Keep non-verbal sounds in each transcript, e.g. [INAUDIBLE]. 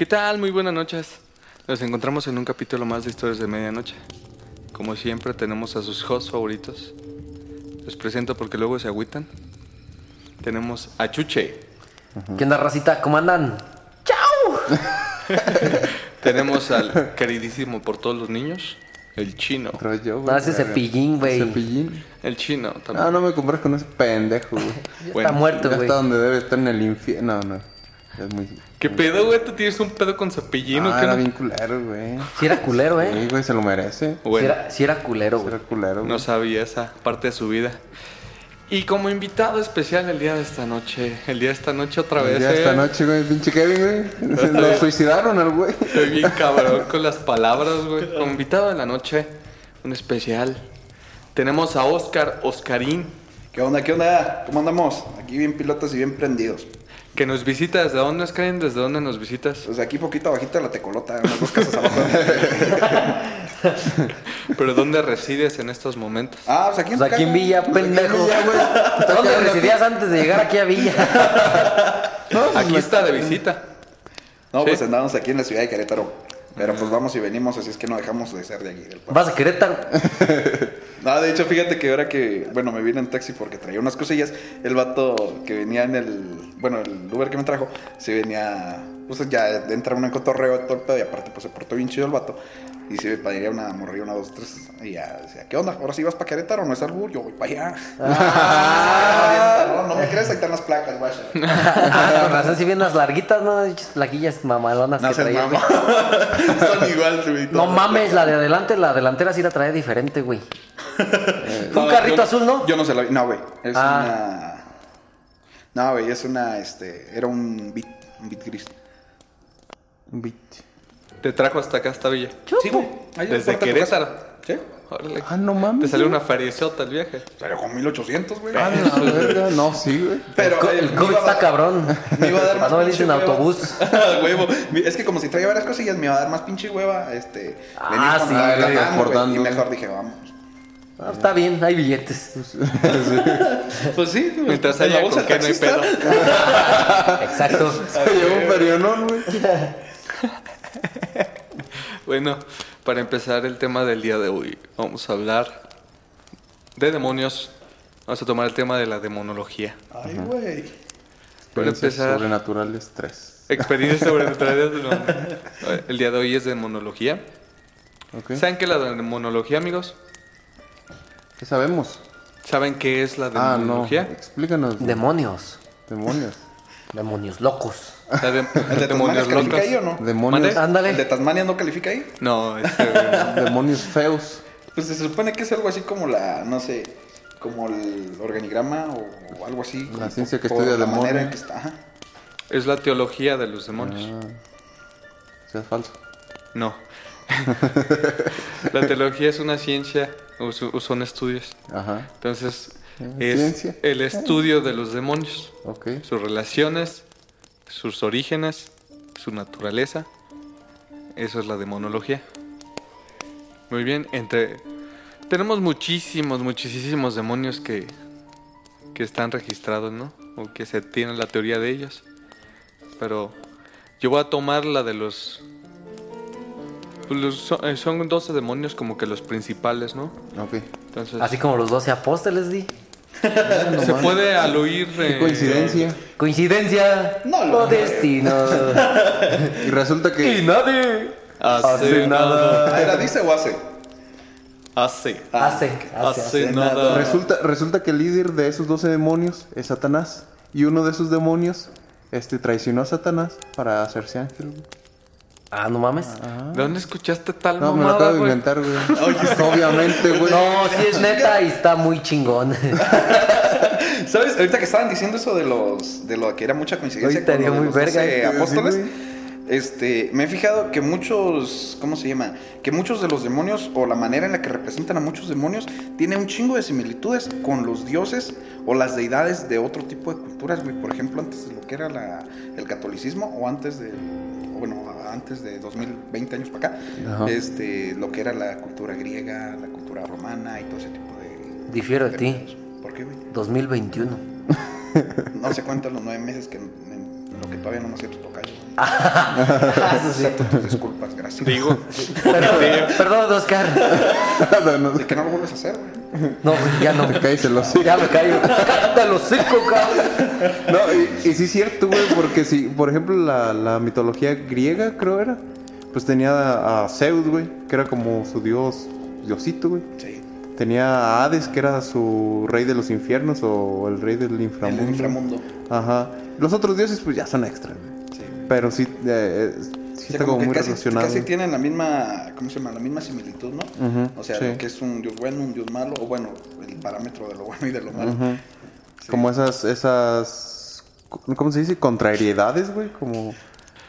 ¿Qué tal? Muy buenas noches. Nos encontramos en un capítulo más de Historias de Medianoche. Como siempre tenemos a sus hosts favoritos. Les presento porque luego se agüitan. Tenemos a Chuche. ¿Qué onda, racita? ¿Cómo andan? [LAUGHS] Tenemos al queridísimo por todos los niños, el chino. Vez yo, güey. No, ese cepillín, güey. Cepillín. El chino No, también. no me compres con ese pendejo, güey. [LAUGHS] Bueno, Está muerto, güey. está donde debe estar en el infierno. No, no. Es muy. ¿Qué pedo, güey? ¿Tú tienes un pedo con cepillín o Ah, qué? era no? bien culero, güey. Si era culero, ¿eh? Sí, güey, se lo merece. Si Bueno, era, sí era culero, Era güey. culero, güey. no sabía esa parte de su vida. Y como invitado especial el día de esta noche, el día de esta noche otra vez. Ya esta eh. noche, güey, pinche Kevin, güey. Lo suicidaron al güey. Estoy bien cabrón con las palabras, güey. Como invitado de la noche, un especial. Tenemos a Oscar Oscarín, ¿Qué onda? ¿Qué onda? ¿Cómo andamos? Aquí bien pilotos y bien prendidos. Que nos visita. ¿Desde dónde, Oscarín? ¿Desde dónde nos visitas? Pues aquí poquito abajito de la tecolota, unas dos casas abajo. [LAUGHS] ¿Pero dónde resides en estos momentos? ah, pues aquí en Pues aquí en. Villa, pendejo. Ya, güey. ¿Dónde residías antes de llegar aquí a Villa? [LAUGHS] Aquí está de visita. No, pues andamos aquí en la ciudad de Querétaro. Pero pues vamos y venimos, así es que no dejamos de ser de aquí del. Vas a Querétaro. [LAUGHS] No, de hecho, fíjate que ahora que, bueno, me vine en taxi porque traía unas cosillas, el vato que venía en el, bueno, el Uber que me trajo, se venía, pues ya entra uno en cotorreo todo el pedo y aparte pues se portó bien chido el vato. Y se pediría una morrilla, una, dos, tres, y ya decía, ¿qué onda? ¿Ahora sí vas para Querétaro? ¿No es albur? Yo voy para allá. [LAUGHS] no, no me crees, ahí están las placas, guacha. Ah, [LAUGHS] con razón, si bien unas larguitas, ¿no? Plaquillas mamalonas No que traía. mamá. [LAUGHS] Son igual, me No mames, la de adelante, la delantera sí la traía diferente, güey. Fue un No, carrito yo- azul, ¿no? Yo no se la vi. No, güey. Es Ah. una. No, güey, es una. Este. Era un bit. Un bit gris. Un beat. Te trajo hasta acá, hasta Villa. Sí, güey. Ahí la Desde Querétaro. Sí. Órale. Ah, no mames. Te salió una feriezota el viaje. Salió con 1800, güey. Ah, la verga. No, sí, güey. Pero. El, co- el me COVID está cabrón. Me iba a dar [LAUGHS] más No veniste en autobús. [LAUGHS] Huevo. Es que como si traía varias cosillas, me iba a dar más pinche hueva. Este. Ah, venir con sí, la- güey, la- acordando. Y mejor dije, vamos. Ah, está bien, hay billetes. [LAUGHS] Pues sí. Mientras en la haya bolsa con qué no hay taxista. pedo. Exacto. Se llevó un perionón, güey. [LAUGHS] Bueno, para empezar el tema del día de hoy, vamos a hablar de demonios. Vamos a tomar el tema de la demonología. Ay, güey. Para Experiencias empezar, Sobrenaturales 3. experiencias [LAUGHS] sobrenaturales. no. El día de hoy es demonología. ¿Saben qué es la demonología, amigos? ¿Qué sabemos? ¿Saben qué es la Ah, no. demonología? Explícanos. Demonios. Demonios. Demonios locos. De- [LAUGHS] ¿El de Tasmania demonios califica locos. ahí o no? Demonios. Ándale. ¿El de Tasmania no califica ahí? No, este, [LAUGHS] Demonios feos. Pues se supone que es algo así como la, no sé, como el organigrama o, o algo así. La como ciencia que estudia la demonios. manera en que está. Ajá. es la teología de los demonios. Ah, sea falso. No. [LAUGHS] la teología es una ciencia o son estudios. Ajá. Entonces, es ciencia. el estudio de los demonios, Ok. sus relaciones, sus orígenes, su naturaleza. Eso es la demonología. Muy bien, entre tenemos muchísimos, muchísimos demonios que que están registrados, ¿no? O que se tiene la teoría de ellos. Pero yo voy a tomar la de los los- son, eh, son 12 demonios como que los principales, ¿no? Ok. Entonces, Así como los 12 apóstoles, di. Se puede al oír Qué eh, coincidencia. Coincidencia. No, o no. destino. [LAUGHS] Y resulta y que. nadie hace nada. Ah, ¿Era dice o hace? Hace. hace. Hace. Hace hace nada. nada. Resulta, resulta que el líder de esos 12 demonios es Satanás. Y uno de esos demonios este, traicionó a Satanás para hacerse ángel. Ah, no mames. ¿De dónde escuchaste tal No, me lo acabo de güey? inventar, güey. [LAUGHS] Obviamente, güey. No, sí es neta y está muy chingón. [LAUGHS] ¿Sabes? Ahorita que estaban diciendo eso de los de lo que era mucha coincidencia Oye, estaría con de muy los verga, 12 sí, apóstoles. güey. Este, me he fijado que muchos, ¿cómo se llama? Que muchos de los demonios o la manera en la que representan a muchos demonios tiene un chingo de similitudes con los dioses o las deidades de otro tipo de culturas, güey. Por ejemplo, antes de lo que era la- el catolicismo o antes de o bueno, antes de 2020 años para acá, Ajá. este, lo que era la cultura griega, la cultura romana y todo ese tipo de Difiero de ti. cosas. ¿Por qué, güey? 2021. No se cuentan los nueve meses que en, lo que todavía no nos siento [LAUGHS] sí. Acepto tus disculpas, gracias. Digo, [LAUGHS] Perdón, perdón, Oscar. No, no, De que no lo vuelves a hacer, güey. No, ya no. cállese los hocico. Ya me callo. Cállate los cinco, cabrón. No, y, y sí es cierto, güey, porque si, por ejemplo, la, la mitología griega, creo era, pues tenía a, a Zeus, güey, que era como su dios, diosito, güey. Sí. Tenía a Hades, que era su rey de los infiernos o el rey del inframundo. el inframundo. Ajá. Los otros dioses, pues ya son extra, güey. Sí. Pero sí, eh, eh, está como como que muy casi, relacionado. casi tienen la misma, ¿cómo se llama? La misma similitud, ¿no? O sea, sí. lo que es un dios bueno, un dios malo, o bueno, el parámetro de lo bueno y de lo malo. Sí. Como esas, esas, ¿cómo se dice? Contrariedades, güey, como,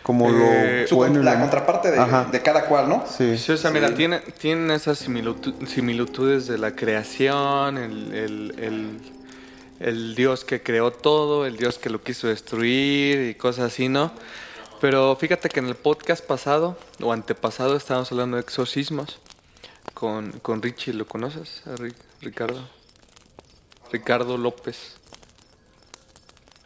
como Eh, lo bueno y la contraparte de, de cada cual, ¿no? Sí. Sí, o sea, Sí. mira, tiene, tienen esas similitu- similitudes de la creación, el, el- el- el Dios que creó todo, el Dios que lo quiso destruir y cosas así, ¿no? Pero fíjate que en el podcast pasado o antepasado estábamos hablando de exorcismos con, con Richie, ¿lo conoces? Ricardo. Ricardo López.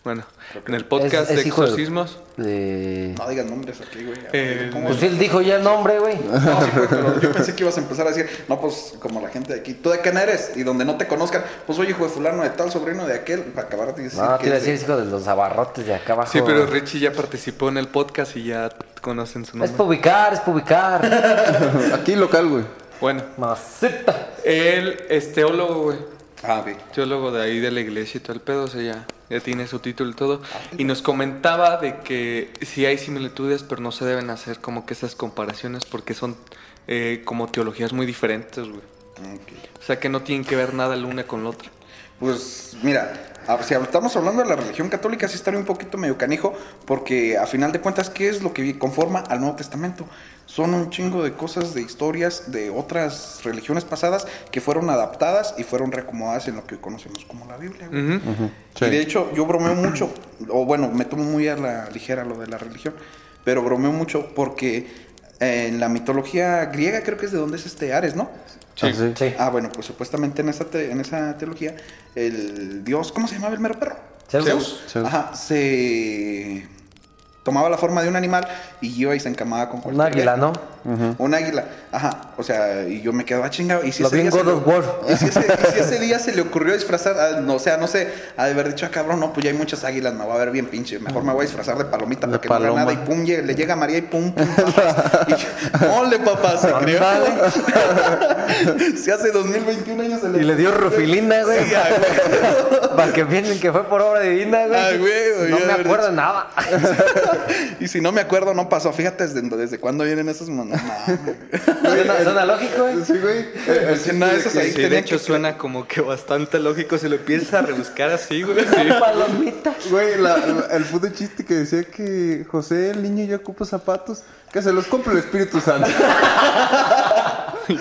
Bueno, en el podcast Es- es de exorcismos. De... No digas nombres aquí, güey. Eh, ¿Cómo Pues es? él dijo ya el nombre, güey. No, sí, güey, pero yo pensé que ibas a empezar a decir, no, pues como la gente de aquí, ¿tú de quién eres? Y donde no te conozcan, pues soy hijo de fulano de tal, sobrino de aquel, para acabar de decir No, que te iba a es decir de- es hijo de los abarrotes de acá abajo. Sí, pero Richie ya participó en el podcast y ya conocen su Es nombre. para ubicar, es para ubicar. [LAUGHS] Aquí local, güey. Bueno, Maceta. él es teólogo, güey. Ah, ok. Teólogo de ahí de la iglesia y todo el pedo, o sea, ya, ya tiene su título y todo. Y nos comentaba de que sí hay similitudes, pero no se deben hacer como que esas comparaciones porque son eh, como teologías muy diferentes, güey. O sea, que no tienen que ver nada la una con la otra. Pues mira, si estamos hablando de la religión católica, sí estaría un poquito medio canijo, porque a final de cuentas, ¿qué es lo que conforma al Nuevo Testamento? Son un chingo de cosas, de historias de otras religiones pasadas que fueron adaptadas y fueron reacomodadas en lo que hoy conocemos como la Biblia. güey. Ujú. Sí. Y de hecho, yo bromeo mucho, o bueno, me tomo muy a la ligera lo de la religión, pero bromeo mucho porque eh, en la mitología griega creo que es de donde es este Ares, ¿no? Sí. Ah, sí. Sí. Ah, bueno, pues supuestamente en esa, te- en esa teología, el dios, ¿cómo se llamaba el mero perro? Zeus. Zeus. Ajá, se tomaba la forma de un animal y iba y se encamaba con Un cualquier águila, vieja. ¿no? Un águila, ajá, o sea, y yo me quedaba chingado. Y si Lo ese día se God le- of War. Y si, ese, y si ese día se le ocurrió disfrazar, ah, no, o sea, no sé, de haber dicho, ah, cabrón, no, pues ya hay muchas águilas, me voy a ver bien pinche. Mejor me voy a disfrazar de palomita De para que no paloma. nada. Y pum, le llega a María y pum, pum, papás. Y yo, ¡Ole, papá! Se creó. Se hace 2021 años se Y le dio rufilina, güey. Sí, ah, güey. Para que piensen que fue por obra divina, güey. Ah, güey, no me acuerdo nada. [LAUGHS] Y si no me acuerdo, no pasó. Fíjate desde, desde cuándo vienen esas mamadas. No. Suena, suena lógico, güey. Sí, güey. Eh, de esos ahí Sí, de tenían hecho que- suena como que bastante lógico si lo empiezas a rebuscar así, güey. [LAUGHS] Palomita. Güey, la- la- el puto chiste que decía que José, el niño, ya ocupa zapatos, que se los compre el Espíritu Santo. [LAUGHS] No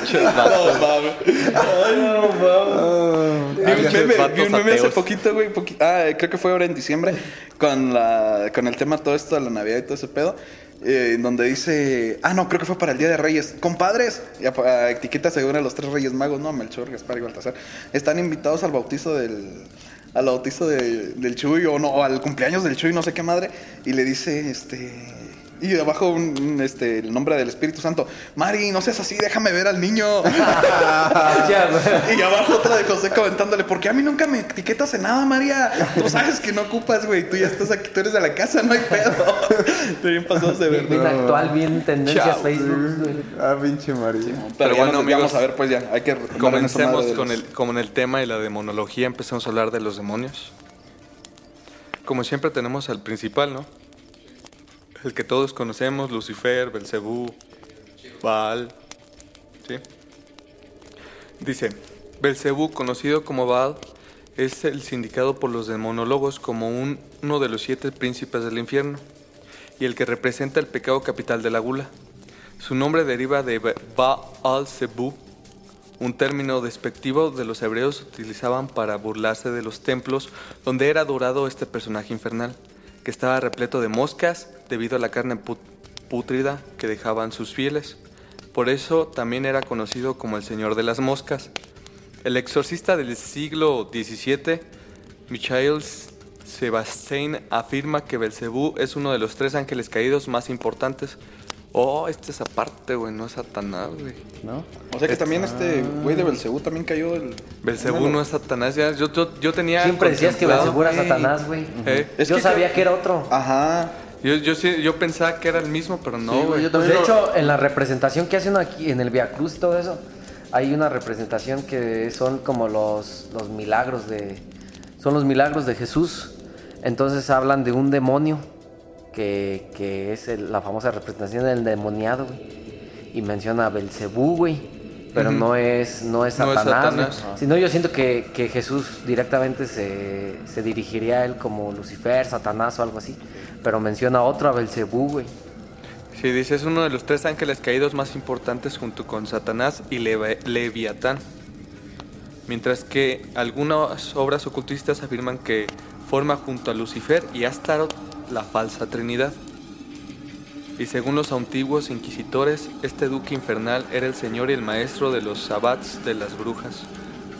mames. Oh, Vi un Pinches meme, vatos vi un meme hace poquito, güey. poqui- ah, creo que fue ahora en diciembre. Con, la, con el tema todo esto de la Navidad y todo ese pedo. eh, en donde dice. Ah, no, creo que fue para el Día de Reyes. Compadres. Y apa- ah, etiqueta según a los tres Reyes Magos, ¿no? Melchor, Gaspar y Baltasar. Están invitados al bautizo del. Al bautizo de- del Chuy o no, o al cumpleaños del Chuy, no sé qué madre. Y le dice, este. Y abajo un, un, este, el nombre del Espíritu Santo. Mari, no seas así, déjame ver al niño. [LAUGHS] Y abajo otra de José comentándole, porque a mí nunca me etiquetas en nada, María. Tú sabes que no ocupas, güey. Tú ya estás aquí, tú eres de la casa, no hay pedo. [LAUGHS] Estoy bien pasados de Bien, bien verdad. actual, bien tendencias Chao. Facebook. Ah, pinche María. Pero, bueno, bueno, amigos, vamos a ver, pues ya, hay que Comencemos con los- el, como en el tema y la demonología, empezamos a hablar de los demonios. Como siempre tenemos al principal, ¿no? El que todos conocemos, Lucifer, Belcebú, Baal. Dice, Belcebú, conocido como Baal, es el sindicado por los demonólogos como un- uno de los siete príncipes del infierno y el que representa el pecado capital de la gula. Su nombre deriva de Ba- Baal-Zebú, un término despectivo de los hebreos utilizaban para burlarse de los templos donde era adorado este personaje infernal, que estaba repleto de moscas debido a la carne put- pútrida que dejaban sus fieles. Por eso también era conocido como el Señor de las Moscas. El exorcista del siglo XVII, Michael Sebastian, afirma que Belcebú es uno de los tres ángeles caídos más importantes. Oh, este es aparte, güey, no es Satanás, güey. ¿No? O sea que también este güey de Belcebú también cayó el... Belcebú no es Satanás, ya. Yo, yo, yo tenía. Siempre decías que Belcebú era. Satanás, güey. Eh, Yo que sabía ca- que era otro. Ajá. Yo, yo, sí- yo pensaba que era el mismo, pero no, Sí, güey, güey. yo Pues también de lo- hecho, en la representación que hacen aquí, en el Via Cruz y todo eso, hay una representación que son como los, los milagros de. Son los milagros de Jesús. Entonces hablan de un demonio que, que es el- la famosa representación del demoniado, güey. Y menciona a Belcebú, güey. Pero no es, no es No es Satanás. Satanás. Sino yo siento que, que Jesús directamente se, se dirigiría a él como Lucifer, Satanás o algo así. Pero menciona otro, a Belcebú, güey. Sí, dice, es uno de los tres ángeles caídos más importantes junto con Satanás y Leviatán. Mientras que algunas obras ocultistas afirman que forma junto a Lucifer y Astaroth la falsa Trinidad. Y según los antiguos inquisitores, este duque infernal era el señor y el maestro de los sabbats de las brujas.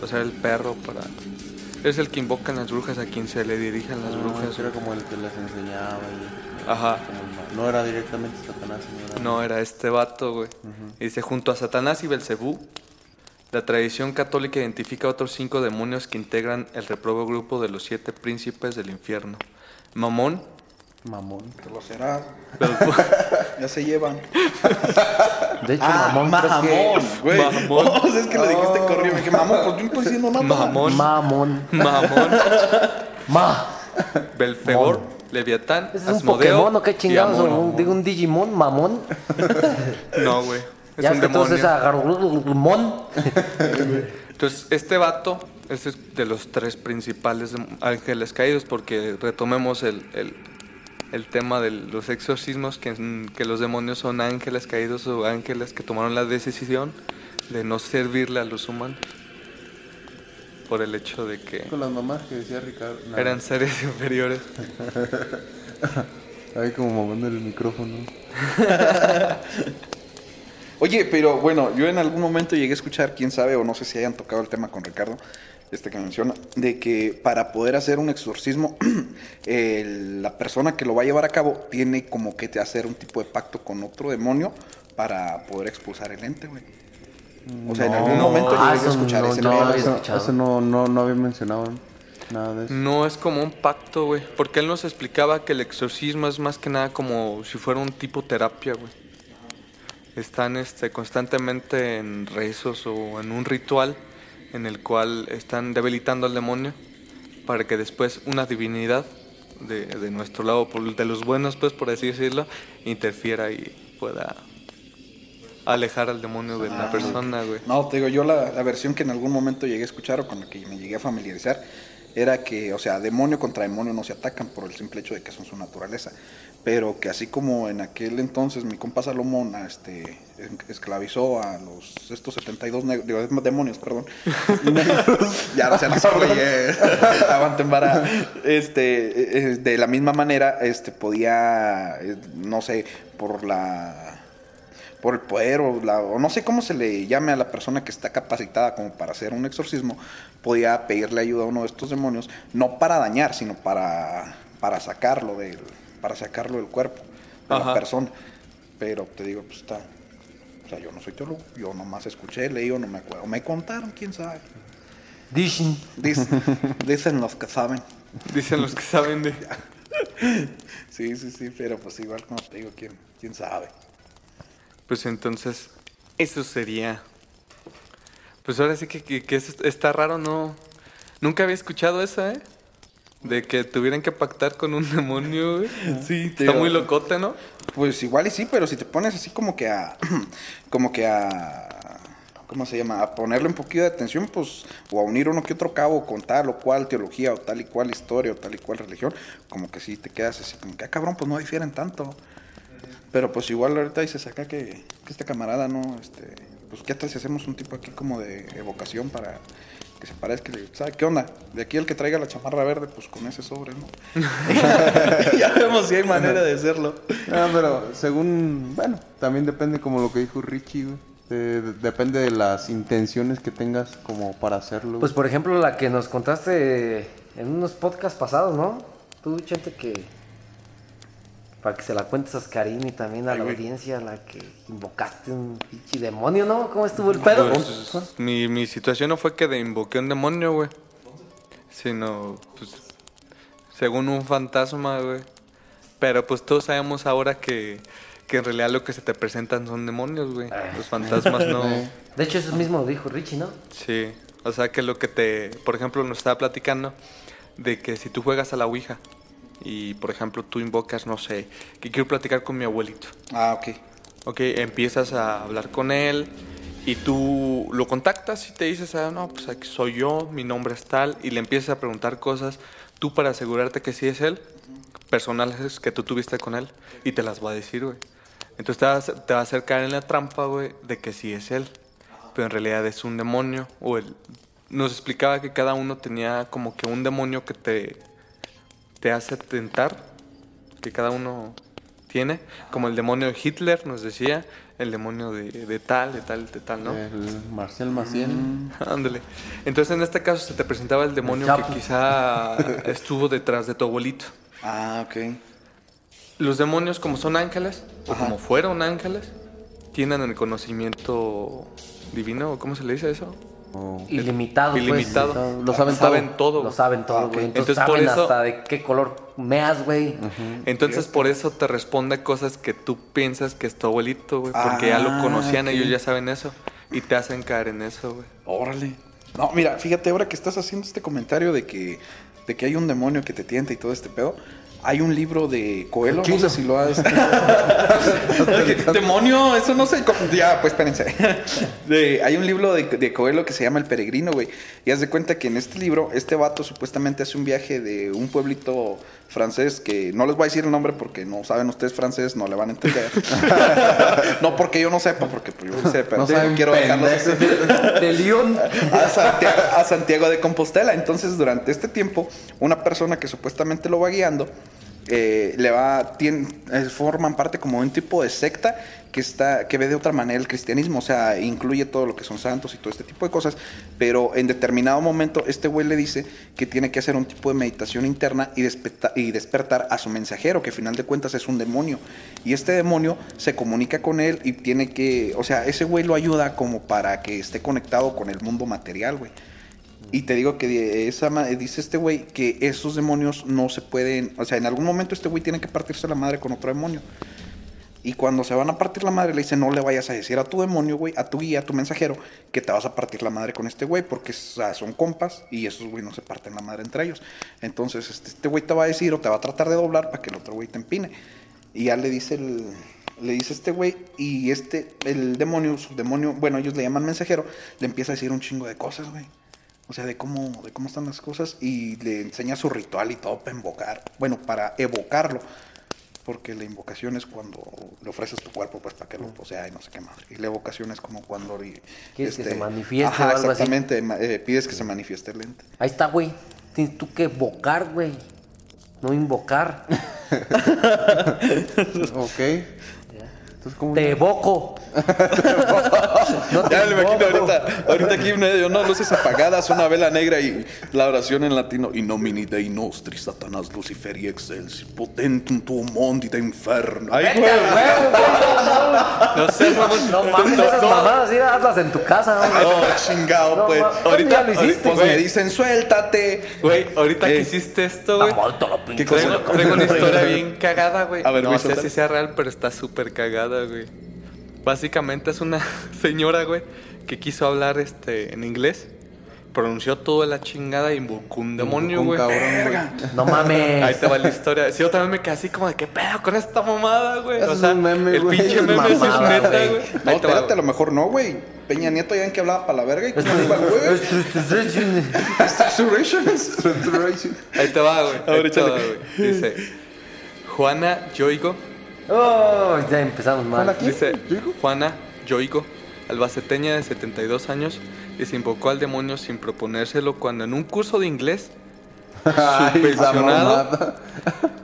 O sea, el perro para... Es el que invocan las brujas a quien se le dirigen las brujas. Brujas era como el que les enseñaba. y- Ajá. como no era directamente Satanás, era- No, era este vato, güey. Y Dice, junto a Satanás y Belcebú, la tradición católica identifica a otros cinco demonios que integran el reprobo grupo de los siete príncipes del infierno. Mamón, Mamón. Que lo será. Belcebú, [LAUGHS] Ya se llevan. De hecho, Ah, mamón, güey. Mamón. [LAUGHS] Oh, es que lo dijiste corrido. Me dije, mamón, pues yo no estoy diciendo nada. Mamón, Mamón. Mamón, [LAUGHS] Ma. Belfegor, Leviatán, ¿Ese es un Asmodeo Pokémon o qué chingados? y ¿O Amón. un, digo un Digimon? Mamón. No, güey. Es ya un es que demonio. es agarrumón. Entonces, este vato este es de los tres principales ángeles caídos, porque retomemos el, el- el tema de los exorcismos, que, que los demonios son ángeles caídos o ángeles que tomaron la decisión de no servirle a los humanos. Por el hecho de que Con las mamás que decía Ricardo. no. eran seres inferiores. [LAUGHS] Ahí como mamando el micrófono. [LAUGHS] Oye, pero bueno, yo en algún momento llegué a escuchar, quién sabe, o no sé si hayan tocado el tema con Ricardo, este que menciona, de que para poder hacer un exorcismo, [CLEARS THROAT] el- la persona que lo va a llevar a cabo tiene como que te hacer un tipo de pacto con otro demonio para poder expulsar el ente, güey. O sea, en algún momento Ah, llegué a escuchar no- ese no. Eso, escuchado. eso no, no, no había mencionado nada de eso. No es como un pacto, güey. Porque él nos explicaba que el exorcismo es más que nada como si fuera un tipo terapia, güey. Están este, constantemente en rezos o en un ritual en el cual están debilitando al demonio para que después una divinidad de, de nuestro lado, de los buenos, pues por así decirlo, interfiera y pueda alejar al demonio de la persona, güey. No, te digo, yo la, la versión que en algún momento llegué a escuchar o con la que me llegué a familiarizar era que, o sea, demonio contra demonio no se atacan por el simple hecho de que son su naturaleza. Pero que así como en aquel entonces mi compa Salomón este, esclavizó a los estos 72 neg- digo, demonios, perdón. [LAUGHS] [LAUGHS] ya no güey, eh, aguanten vara. Este, eh, de la misma manera, este, podía, eh, no sé, por la por el poder o, la- o no sé cómo se le llame a la persona que está capacitada como para hacer un exorcismo, podía pedirle ayuda a uno de estos demonios, no para dañar, sino para, para sacarlo del, para sacarlo del cuerpo de Ajá. la persona. Pero te digo, pues está. O sea, yo no soy teólogo, yo nomás escuché, leí o no me acuerdo. Me contaron, quién sabe. Dicen. Dicen, [LAUGHS] dicen los que saben. Dicen los que saben de... [LAUGHS] Sí, sí, sí, pero pues igual como te digo, quién, quién sabe. Pues entonces, eso sería... Pues ahora sí que, que- que está raro, ¿no? Nunca había escuchado eso, ¿eh? De que tuvieran que pactar con un demonio, güey. Sí, Está muy locote, ¿no? Pues igual y sí, pero si te pones así como que a. [CLEARS THROAT] como que a. ¿Cómo se llama? A ponerle un poquito de atención, pues, o a unir uno que otro cabo con tal o cual teología, o tal y cual historia, o tal y cual religión, como que sí te quedas así, como que, ah, cabrón, pues no difieren tanto. Pero pues igual ahorita dices acá que, que este camarada, ¿no? Este, pues, ¿qué tal si hacemos un tipo aquí como de evocación para que se parezca? y le- ¿Sabe qué onda? De aquí el que traiga la chamarra verde, pues con ese sobre, ¿no? [LAUGHS] ya vemos si hay manera de hacerlo. Ah, pero según, bueno, también depende como lo que dijo Richie, güey. De- de- depende de las intenciones que tengas como para hacerlo. Pues por ejemplo la que nos contaste en unos podcasts pasados, ¿no? Tú, gente, que... Para que se la cuentes a Oscarín y también a Ay, la güey. audiencia, la que invocaste un pinche demonio, ¿no? ¿Cómo estuvo el pedo? Pues, mi, mi situación no fue que de invoqué un demonio, güey. Sino, pues, según un fantasma, güey. Pero pues todos sabemos ahora que, que en realidad lo que se te presentan son demonios, güey. Los fantasmas no. [LAUGHS] De hecho, eso mismo lo dijo Richie, ¿no? Sí. O sea que lo que te, por ejemplo, nos estaba platicando de que si tú juegas a la Ouija y, por ejemplo, tú invocas, no sé, que quiero platicar con mi abuelito. Ah, ok. Ok, empiezas a hablar con él y tú lo contactas y te dices, ah, no, pues aquí soy yo, mi nombre es tal, y le empiezas a preguntar cosas, tú para asegurarte que sí es él, personales que tú tuviste con él, y te las va a decir, güey. Entonces te vas, te va a hacer caer en la trampa, güey, de que sí es él, pero en realidad es un demonio, o él. Nos explicaba que cada uno tenía como que un demonio que te, te hace tentar, que cada uno tiene, como el demonio de Hitler, nos decía, el demonio de, de tal, de tal, de tal, ¿no? El Marcel Maciel. [LAUGHS] Ándale. Entonces en este caso se te presentaba el demonio que quizá [LAUGHS] estuvo detrás de tu abuelito. Ah, ok. Los demonios como son ángeles, o como fueron ángeles, tienen el conocimiento divino, ¿o cómo se le dice eso? Ilimitado, pues. Ilimitado. Lo saben, Saben todo. todo, Lo saben todo, Ah, güey. Entonces, Entonces, por saben eso- hasta de qué color meas, güey. Entonces por eso te responde cosas que tú piensas que es tu abuelito, güey, porque ya Ah, lo conocían, ok. ellos ya saben eso, y te hacen caer en eso, güey. Órale. No, mira, fíjate ahora que estás haciendo este comentario de que, de que hay un demonio que te tienta y todo este pedo. Hay un libro de Coelho, no sé si lo has... [LAUGHS] [LAUGHS] Demonio, eso no sé. Ya, pues espérense. [LAUGHS] De- hay un libro de, de Coelho que se llama El Peregrino, güey. Y haz de cuenta que en este libro, este vato supuestamente hace un viaje de un pueblito francés que no les voy a decir el nombre porque no saben ustedes francés, no le van a entender. no porque yo no sepa, porque pues, yo sí sé, pero No saben quiero dejarlos así De León. a Santiago, a Santiago de Compostela. Entonces, durante este tiempo, una persona que supuestamente lo va guiando, eh, le va, eh, forman parte como un tipo de secta que está, que ve de otra manera el cristianismo, o sea, incluye todo lo que son santos y todo este tipo de cosas, pero en determinado momento este güey le dice que tiene que hacer un tipo de meditación interna y, y despertar a su mensajero, que a final de cuentas es un demonio, y este demonio se comunica con él y tiene que, o sea, ese güey lo ayuda como para que esté conectado con el mundo material, güey. Y te digo que esa dice este güey que esos demonios no se pueden, o sea, en algún momento este güey tiene que partirse la madre con otro demonio. Y cuando se van a partir la madre, le dice, no le vayas a decir a tu demonio, güey, a tu guía, a tu mensajero, que te vas a partir la madre con este güey, porque son compas y esos güey no se parten la madre entre ellos. Entonces, este, este güey te va a decir o te va a tratar de doblar para que el otro güey te empine. Y ya le dice el. Le dice este güey. Y este, el demonio, su demonio, bueno, ellos le llaman mensajero, le empieza a decir un chingo de cosas, güey. O sea, de cómo, de cómo están las cosas. Y le enseña su ritual y todo para invocar. Bueno, para evocarlo. Porque la invocación es cuando le ofreces tu cuerpo, pues para que lo posea y no sé qué más. Y la evocación es como cuando. y- Quieres que se manifieste Ajá, o algo así. exactamente. ma- eh, pides que se manifieste el ente. Ahí está, güey. Tienes tú que evocar, güey. No invocar. [LAUGHS] [LAUGHS] Ok. Entonces, ¿cómo? Te evoco. no [LAUGHS] te Ya me imagino ahorita, ahorita aquí medio, no, luces apagadas, una vela negra y la oración en latino. In nomine Dei nostri, Satanás, Lucifer y Excelsi, potentum tuum mondita inferno. Ay, güey. No sé, mamón. No mames, esas mamadas, sí, hazlas en tu casa. Oh, chingado, No, pues. ahorita ya lo hiciste, pues me dicen, suéltate. Güey, ahorita que Eh. hiciste esto, güey. ¿Qué cosa? Traigo, una historia bien cagada, güey. A ver, no sé si sea real, pero está súper cagada, güey. Básicamente es una [LAUGHS] señora, güey, que quiso hablar este en inglés. Pronunció toda la chingada y invocó un demonio, güey. cabrón, güey. No mames. Ahí te va la historia. Sí, yo también me quedé así como de qué pedo con esta mamada, güey. Eso O es sea, un meme, el güey, pinche es meme es neta, güey. güey. No, Ahí te va, espérate, a lo mejor no, güey. Peña Nieto ya ven que hablaba para la verga y cómo iba güey. Ahí te va, güey. Ahí te va, güey. Dice Juana Yoigo. Oh, ya empezamos mal. ¿quién? Dice ¿Yoigo? Juana Yoigo, albaceteña de 72 años, y se invocó al demonio sin proponérselo cuando en un curso de inglés [LAUGHS] subvencionado,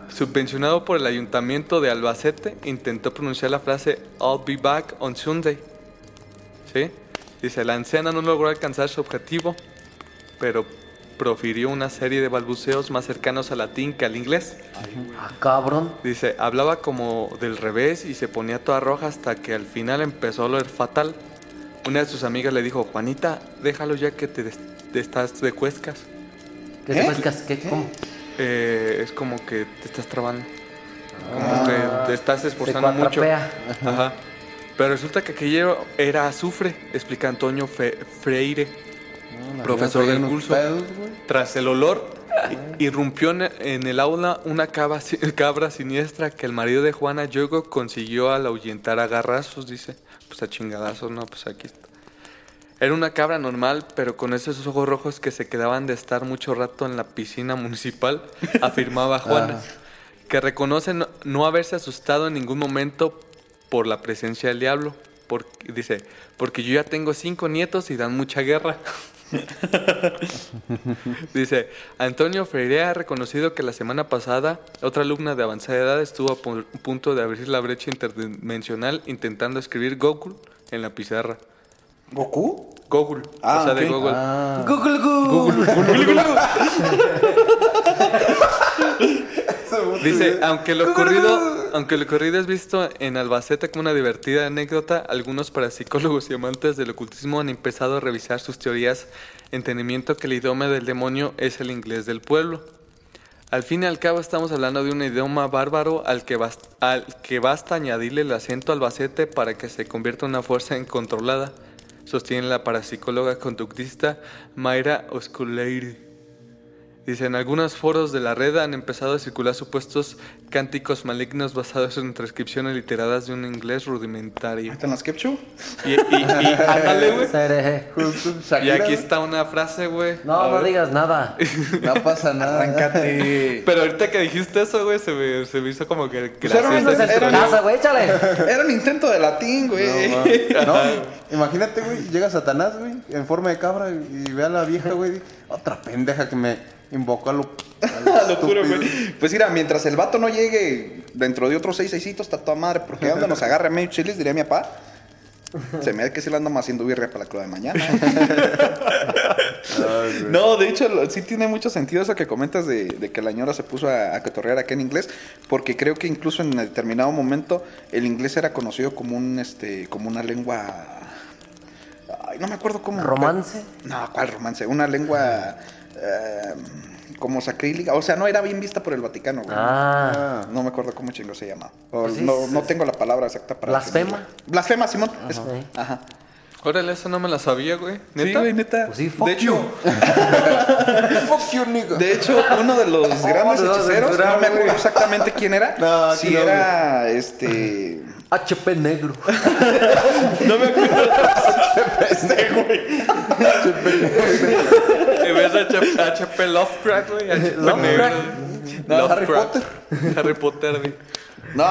subvencionado por el ayuntamiento de Albacete, intentó pronunciar la frase I'll be back on Sunday. ¿Sí? Dice, la anciana no logró alcanzar su objetivo, pero profirió una serie de balbuceos más cercanos al latín que al inglés. Ah, cabrón. Dice, hablaba como del revés y se ponía toda roja hasta que al final empezó a oler fatal. Una de sus amigas le dijo, Juanita, déjalo ya que te, des- te estás de cuescas. ¿Qué ¿Eh? te pescas? ¿Qué? ¿Cómo? Eh, es como que te estás trabando. Como que te estás esforzando Se mucho. Ajá. Pero resulta que aquello era azufre, explica Antonio Fe- Freire, No, profesor del curso. pedos. Tras el olor, irrumpió en- el aula una cabra, [LAUGHS] cabra siniestra que el marido de Juana Yogo consiguió al ahuyentar a garrazos, dice. Pues a chingadazos, no, pues aquí está. Era una cabra normal, pero con esos ojos rojos que se quedaban de estar mucho rato en la piscina municipal, [LAUGHS] afirmaba Juana, que reconoce no, no haberse asustado en ningún momento por la presencia del diablo. Porque, dice, porque yo ya tengo cinco nietos y dan mucha guerra. [LAUGHS] [LAUGHS] Dice, Antonio Freire ha reconocido que la semana pasada otra alumna de avanzada edad estuvo a pu- punto de abrir la brecha interdimensional intentando escribir Google en la pizarra. ¿Goku? Google, Ah, o sea, de. Google. Ah, Google, Google. Dice, aunque lo ocurrido, aunque lo ocurrido es visto en Albacete como una divertida anécdota, algunos parapsicólogos y amantes del ocultismo han empezado a revisar sus teorías, entendimiento que el idioma del demonio es el inglés del pueblo. Al fin y al cabo estamos hablando de un idioma bárbaro al que, al que basta añadirle el acento albacete para que se convierta en una fuerza incontrolada, sostiene la parapsicóloga conductista Mayra Osculeiri. Dice, en algunos foros de la red han empezado a circular supuestos cánticos malignos basados en transcripciones literadas de un inglés rudimentario. ¿Está en las Kepchu? Y, y, y- [LAUGHS] ándale, güey. Y aquí está una frase, güey. No, A no ver. digas nada. [LAUGHS] No pasa nada. Arráncate. [LAUGHS] Pero ahorita que dijiste eso, güey, se me, se me hizo como que Pues era tu historia. casa, güey, échale. Era un intento de latín, güey. No, imagínate, güey, llega Satanás, güey, en forma de cabra y ve a la vieja, güey, otra pendeja que me invocó [LAUGHS] a lo, A lo puro, estúpido. güey. Pues mira, mientras el vato no llegue dentro de otros seis seisitos, está toda madre. Porque ¿dónde nos agarre a medio chiles? Diría mi papá. Se me da que sí le andamos haciendo birria para la cruda de mañana. Ay. [LAUGHS] No, de hecho, lo- sí tiene mucho sentido eso que comentas de, de que la ñora se puso a, a cotorrear acá en inglés, porque creo que incluso en determinado momento el inglés era conocido como un, este, como una lengua... Ay, no me acuerdo cómo... ¿Romance? No, ¿cuál romance? Una lengua eh, como sacrílega. O sea, no era bien vista por el Vaticano, güey. Ah. Ah, No me acuerdo cómo chingo se llama. O Pues sí, no, sí, no sí. tengo la palabra exacta para... ¿Blasfema? Blasfema, Simón. eso. Sí. Ajá. Órale, esa no me la sabía, güey. Sí, ¿Neta? güey, neta. Pues sí, fuck de hecho, [LAUGHS] Fuck you, nigga. De hecho, uno de los [LAUGHS] grandes hechiceros, no me acuerdo exactamente quién era. [LAUGHS] No, si no, era este. HP negro. [LAUGHS] No me acuerdo. En vez de HP, HP Lovecraft, güey. HP negro. No, Harry Potter. Harry Potter, güey. No,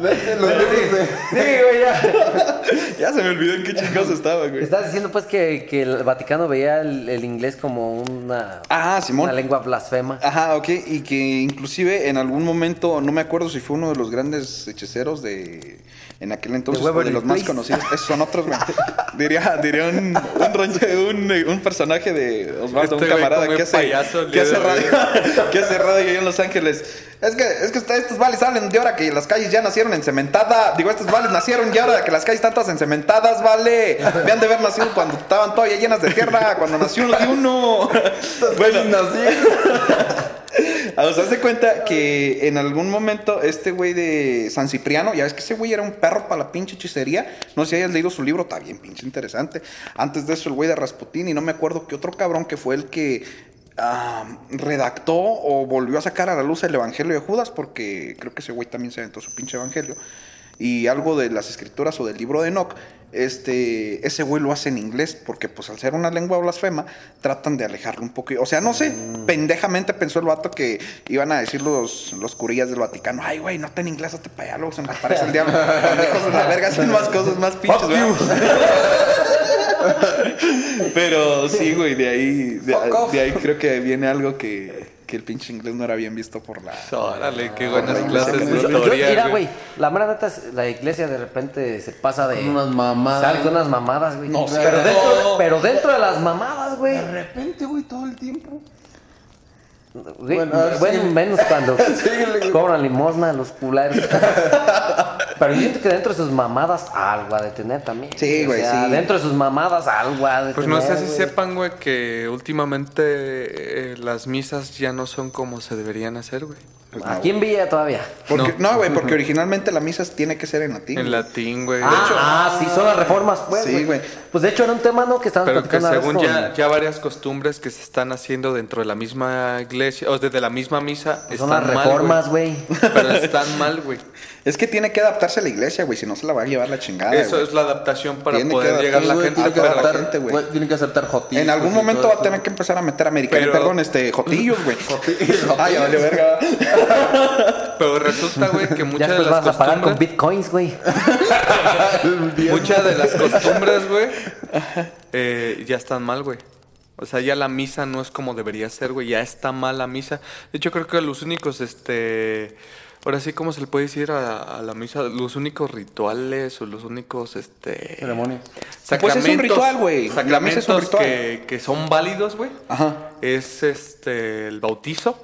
Los libros de- Sí, güey, ya. [LAUGHS] ya se me olvidó en qué chingados estaba, güey. Estás diciendo pues que, que el Vaticano veía el, el inglés como una, Ah, Simón. una lengua blasfema. Ajá, ok. Y que inclusive en algún momento, no me acuerdo si fue uno de los grandes hechiceros de... En aquel entonces, De los más conocidos. Esos son otros, güey. [LAUGHS] Diría, diría un, un, un, un personaje de Osvaldo, Este un camarada que hace, que hace radio, [LAUGHS] que hace radio ahí en Los Ángeles. Es que, es que estos vales hablan de ahora que las calles ya nacieron encementadas. Digo, estos vales nacieron ya ahora que las calles están todas encementadas, vale. Vean de haber nacido cuando estaban todavía llenas de tierra, cuando nació uno de uno. [LAUGHS] bueno, Ah, [LAUGHS] O sea, se cuenta que en algún momento este güey de San Cipriano, ya ves que ese güey era un perro para la pinche hechicería. No sé si hayas leído su libro, está bien pinche interesante. Antes de eso, el güey de Rasputín, y no me acuerdo qué otro cabrón que fue el que redactó o volvió a sacar a la luz el Evangelio de Judas, porque creo que ese güey también se aventó su pinche Evangelio. Y algo de las escrituras o del libro de Enoch, este, ese güey lo hace en inglés, porque pues al ser una lengua blasfema, tratan de alejarlo un poco. O sea, no sé, pendejamente pensó el vato que iban a decir los, los curillas del Vaticano, ay güey, no ten inglés, hazte para allá, luego se nos aparece el diablo. Pendejos de la verga, hacen más cosas más pinches. [LAUGHS] Pero sí, güey, de ahí, de ahí creo que viene algo que, que el pinche inglés no era bien visto por la... Órale, qué buenas clases de historia, mira, güey. la mera neta, es- la iglesia de repente se pasa de... Unas mamadas. Sale con unas mamadas, güey. No, pero, sí. dentro, pero dentro de las mamadas, güey. De repente, güey, todo el tiempo. Bueno, a menos cuando [LAUGHS] cobran limosna los culeros. [LAUGHS] pero yo siento que dentro de sus mamadas algo ha de tener también. Sí, O güey, sea, sí. Dentro de sus mamadas algo ha de Pues tener. no sé si güey. sepan, güey, que últimamente eh, las misas ya no son como se deberían hacer, güey. Aquí en Villa todavía. Porque, No. no, güey, porque originalmente la misa tiene que ser en latín. En latín, güey. Ah, ah, sí, son las reformas, pues. Sí, güey. Pues de hecho era un tema, ¿no? Que estábamos Pero que vez según ya, ya varias costumbres que se están haciendo dentro de la misma iglesia, o desde la misma misa, Son están las mal, reformas, güey. Pero están mal, güey. [LAUGHS] Es que tiene que adaptarse a la iglesia, güey, si no se la va a llevar la chingada. Eso es la adaptación para Tiene poder llegar adaptarse, la gente. tiene que adaptar- güey. tienen que aceptar jotillos. En algún momento va a tener que empezar a meter americanos, Pero- perdón, este, jotillos, güey. [LAUGHS] Valió verga. [LAUGHS] Pero resulta, güey, que Ya muchas de las vas a pagar con costumbres... bitcoins, güey. [LAUGHS] Muchas de las costumbres, güey, eh, ya están mal, güey. O sea, ya la misa no es como debería ser, güey. Ya está mal la misa. De hecho, creo que los únicos, este... Ahora sí, ¿cómo se le puede decir a, a la misa? Los únicos rituales o los únicos, este... Ceremonias. Pues es un ritual, güey. La misa es un Sacramentos ritual. que, que son válidos, güey. Ajá. Es, este, el bautizo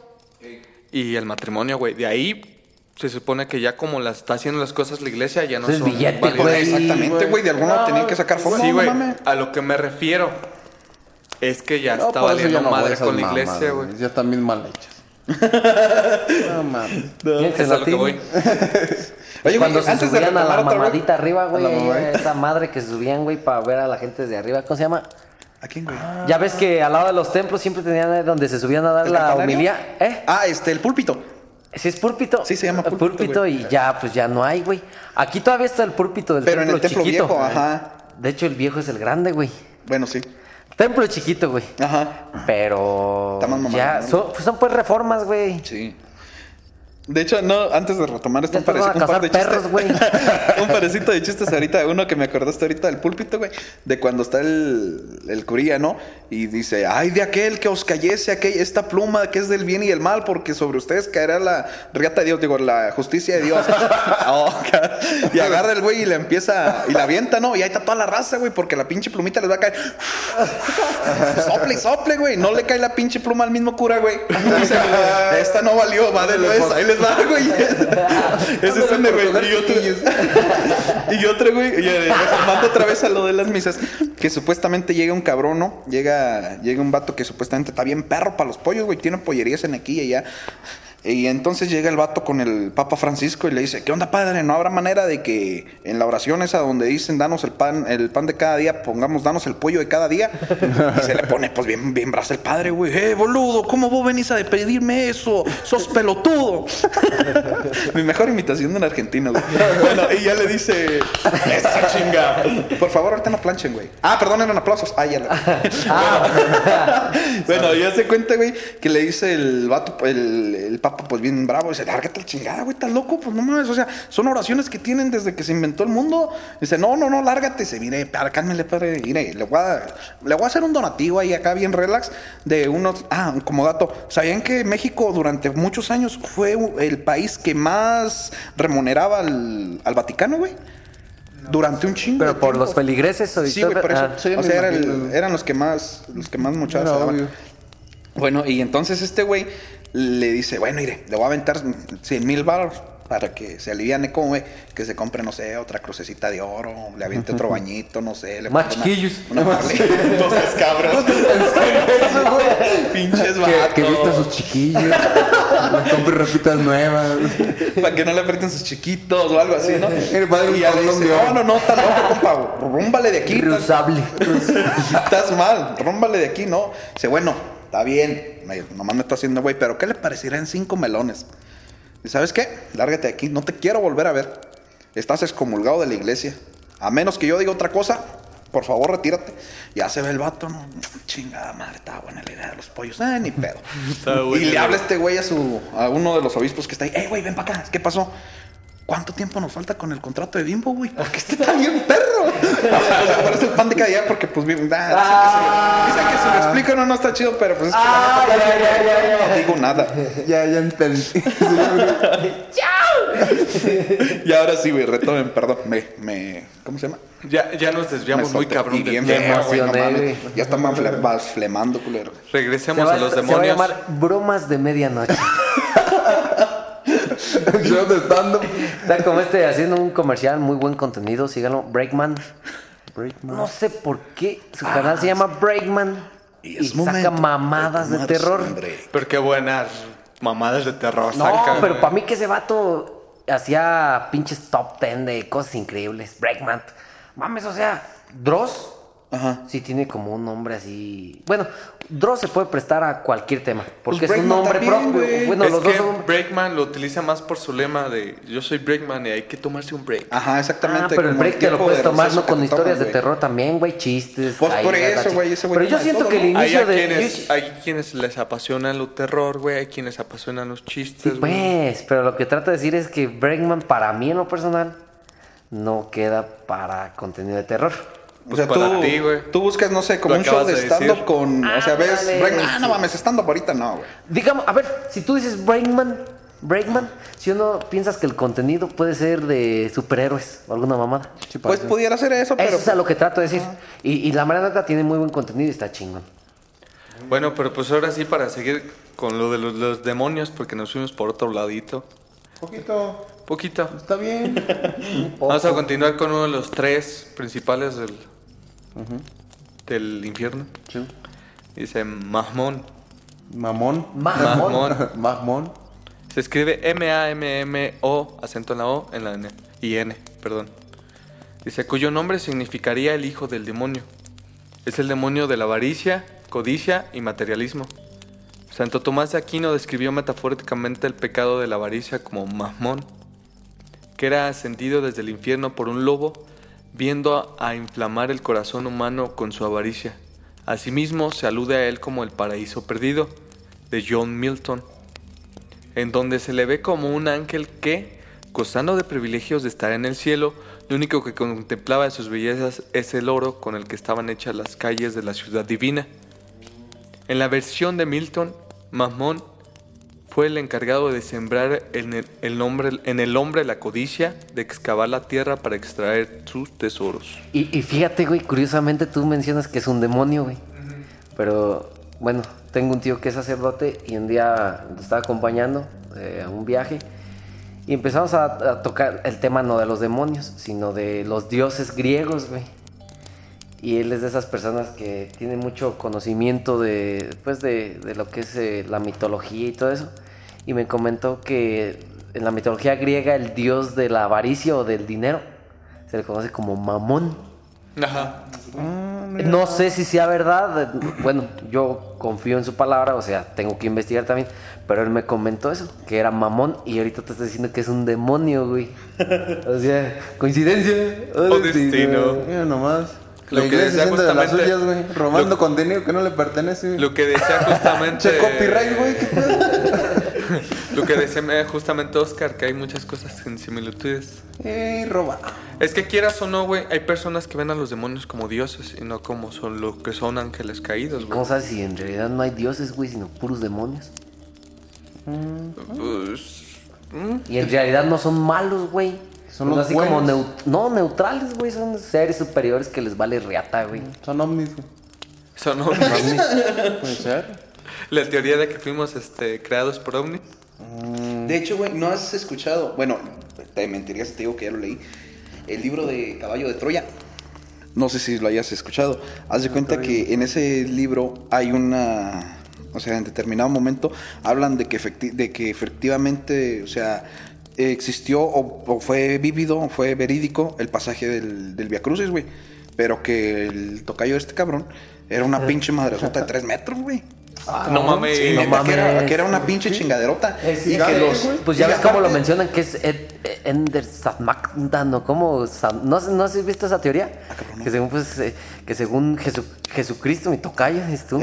y el matrimonio, güey. De ahí... Se supone que ya como las está haciendo las cosas la iglesia ya no es son billete, güey. Exactamente, güey, de alguna tenían que sacar fondo. Sí, no güey. a lo que me refiero es que ya No, está valiendo no madre con la iglesia, güey. Ya están bien mal hechas. [LAUGHS] No mames. Es a lo que latín. voy. [LAUGHS] Oye, güey, Cuando se subían a la mamadita arriba, güey. Esa madre que se subían, güey, para ver a la gente desde arriba. ¿Cómo se llama? ¿A quién, güey? Ya ves que al lado de los templos siempre tenían eh, donde se subían a dar ¿El la homilía. ¿Eh? Ah, este, el púlpito. Sí, es púlpito. Sí, se llama púlpito, güey. y ya, pues ya no hay, güey. Aquí todavía está el púlpito del Pero en templo el templo chiquito. viejo, ajá. De hecho, el viejo es el grande, güey. Bueno, sí. Templo chiquito, güey. Ajá. Pero. Está más mamado, ya, ¿no? son, pues son pues reformas, güey. Sí. De hecho, no, antes de retomar esto, un, pareci- un par de chistes. perros, güey. [LAUGHS] un parecito de chistes ahorita, uno que me acordaste ahorita del púlpito, güey, de cuando está el, el curía, ¿no? Y dice, ay, de aquel que os cayese aquel, esta pluma que es del bien y el mal, porque sobre ustedes caerá la riata de Dios, digo, la justicia de Dios. [LAUGHS] Oh, y agarra el güey y le empieza, y la avienta, ¿no? Y ahí está toda la raza, güey, porque la pinche plumita les va a caer. [LAUGHS] sople sople, güey. No le cae la pinche pluma al mismo cura, güey. Esta no valió, va de nuez. Ahí les va, güey. [LAUGHS] Ese. [LAUGHS] Y otro, güey. Eh, retomando otra vez a lo de las misas. Que supuestamente llega un cabrón, ¿no? Llega, llega un vato que supuestamente está bien perro para los pollos, güey. Tiene pollerías en aquí y allá. Y entonces llega el vato con el Papa Francisco y le dice, ¿qué onda padre? ¿No habrá manera de que en la oración esa donde dicen danos el pan, el pan de cada día, pongamos danos el pollo de cada día? Y se le pone pues bien, bien brasa el padre, güey. Eh, boludo, ¿cómo vos venís a pedirme eso? Sos pelotudo. [LAUGHS] Mi mejor imitación de un argentino, güey. Bueno, y ya le dice, esa chinga. Por favor, ahorita no planchen, güey. Ah, perdón, eran aplausos. Ah, ya. la- [LAUGHS] bueno, ya se cuenta, güey, que le dice el vato, el, el papa, pues bien bravo, dice, lárgate la chingada, güey, estás loco, pues no mames, o sea, son oraciones que tienen desde que se inventó el mundo. Dice, no, no, no, lárgate, se mire, para, cálmele, padre, mire, le voy, a, le voy a hacer un donativo ahí acá bien relax de unos, ah, como dato, ¿sabían que México durante muchos años fue el país que más remuneraba al, al Vaticano, güey? Durante un chingo. Pero por tiempo. los feligreses o Sí, güey, por eso. Ah. Sí, o sea, era el- eran los que más, los que más muchachos Era se daban. obvio. Bueno, y entonces este güey le dice, bueno, mire, le voy a aventar 100 mil baros para que se aliviane como güey, que se compre, no sé, otra crucecita de oro, le aviente otro [LAUGHS] bañito, no sé. Le Más chiquillos. Una, una. Entonces, cabrón. Pinches Que, vatos. que a sus chiquillos. [LAUGHS] le compre ropitas nuevas. Para que no le aprieten sus chiquitos o algo así, ¿no? [LAUGHS] El padre y ya le dice, no, no, no, estás loco, compa. Rúmbale de aquí. Reusable. Estás mal, rómbale de aquí, ¿no? Dice, bueno, está bien, me- nomás me está haciendo güey, pero ¿qué le parecerán cinco melones? Y ¿sabes qué? Lárgate de aquí, no te quiero volver a ver. Estás excomulgado de la iglesia. A menos que yo diga otra cosa, por favor, retírate. Ya se ve el vato, ¿no? Chingada madre, estaba buena la idea de los pollos. Eh, ni pedo. [LAUGHS] Y le la habla este güey a, su, a uno de los obispos que está ahí. ¡Eh, güey, ven para acá! ¿Qué pasó? ¿Cuánto tiempo nos falta con el contrato de Bimbo, güey? Porque este está [LAUGHS] bien perro. o sea, parece el pan de cada día porque, pues, bien, ah, dice, que, dice que si lo explico no, no está chido, pero pues es que Ah, la neta, ya, ya, ya, ya. no digo nada. Ya, ya entendí. [LAUGHS] Y ahora sí, güey, retomen, perdón. Me, me, ¿cómo se llama? Ya, ya nos desviamos muy cabrón Y del bien tema. güey, no mames. Ya están más fle- más flemando, culero. Se Regresemos va, a los se va a demonios. llamar Bromas de Medianoche. [LAUGHS] Yo de stand-up. Está como este haciendo un comercial, muy buen contenido, síganlo, Breakman. Breakman. No sé por qué su canal se llama Breakman y, saca momento mamadas de terror. Pero qué buenas mamadas de terror. No, saca, pero para mí que ese vato hacía pinches top 10 de cosas increíbles. Breakman. Mames, o sea, Dross Ajá. sí tiene como un nombre así. Bueno, Dross se puede prestar a cualquier tema. Porque Pues es un nombre también, propio. Bueno, es los que dos son. Breakman lo utiliza más por su lema de yo soy Breakman y hay que tomarse un break. Ajá, exactamente. Ah, pero el break te lo puedes de tomar no con historias toman, de terror también, güey, chistes. Pues por eso, güey, ese güey Pero yo siento todo, que el inicio de. quienes, yo- hay quienes les apasiona el terror, güey. Hay quienes apasionan los chistes, Sí, pues, pero lo que trato de decir es que Breakman, para mí en lo personal, no queda para contenido de terror. O sea, Pues para tú, ti, güey. tú buscas, no sé, como Lo un show acabas de de stand-up decir. con. o sea, ves. Ándale, ah, no mames, stand-up ahorita no, güey. Digamos, a ver, si tú dices Breakman, Breakman, si uno piensas que el contenido puede ser de superhéroes o alguna mamada. Pues pudiera ser eso, pero. Eso es a lo que trato de decir. Y, y la manera neta tiene muy buen contenido y está chingón. Bueno, pero pues ahora sí para seguir con lo de los, los demonios porque nos fuimos por otro ladito. Poquito. Poquito. Está bien. [LAUGHS] Vamos a continuar con uno de los tres principales del, del infierno. Dice Mahmón. Mamón. Mahmón. [LAUGHS] Se escribe M-A-M-M-O, acento en la O, en la N. Y N, perdón. Dice, cuyo nombre significaría el hijo del demonio. Es el demonio de la avaricia, codicia y materialismo. Santo Tomás de Aquino describió metafóricamente el pecado de la avaricia como Mahmón, que era ascendido desde el infierno por un lobo, viendo a, inflamar el corazón humano con su avaricia. Asimismo, se alude a él como el paraíso perdido, de John Milton en donde se le ve como un ángel que, gozando de privilegios de estar en el cielo, lo único que contemplaba de sus bellezas es el oro con el que estaban hechas las calles de la ciudad divina. En la versión de Milton, Mahmón fue el encargado de sembrar en el, el hombre, en el hombre la codicia de excavar la tierra para extraer sus tesoros. Y, y fíjate, güey, curiosamente tú mencionas que es un demonio, güey. Pero, bueno, tengo un tío que es sacerdote y un día lo estaba acompañando eh, a un viaje y empezamos a, tocar el tema no de los demonios, sino de los dioses griegos, güey. Y él es de esas personas que tienen mucho conocimiento de, pues de, de lo que es eh, la mitología y todo eso. Y me comentó que en la mitología griega el dios de la avaricia o del dinero se le conoce como Mamón. Ajá. No sé si sea verdad, bueno, yo confío en su palabra, o sea, tengo que investigar también, pero él me comentó eso, que era mamón y ahorita te está diciendo que es un demonio, güey. O sea, coincidencia O destino. Mira nomás. Lo que decía haciendo de las justamente- suyas, güey. Robando lo- contenido que no le pertenece, güey. Lo que decía justamente. Che, copyright, güey. Lo que decía justamente Oscar, que hay muchas cosas en similitudes. Eh, roba. Es que quieras o no, güey, hay personas que ven a los demonios como dioses y no como son lo que son ángeles caídos, güey. ¿Cómo sabes si en realidad no hay dioses, güey, sino puros demonios? Pues, Y en realidad no son malos, güey. Son los así como buenos. neu- no, neutrales, güey. Son seres superiores que les vale riata, güey. Son ovnis, güey. son ovnis. Puede ser. La teoría de que fuimos este, creados por ovni. De hecho, güey, no has escuchado. Bueno, te mentiría si te digo que ya lo leí. El libro de Caballo de Troya. No sé si lo hayas escuchado. Haz de cuenta que en ese libro hay una. O sea, en determinado momento hablan de que, efecti- de que efectivamente, o sea, existió o, o fue vívido, o fue verídico el pasaje del, del Via Crucis, güey. Pero que el tocayo de este cabrón era una [LAUGHS] pinche madresota de tres metros, güey. No mames. Sí, no neta, que, era, mames. que era una pinche chingaderota. Y que los. Pues ya y ves cómo lo aparte- mencionan, que es Ed- Ender Satmakda, ¿no? ¿Cómo? ¿No, ¿No has visto esa teoría? Que según, pues, eh, que según Jesu- Jesucristo, mi tocayo, es tú,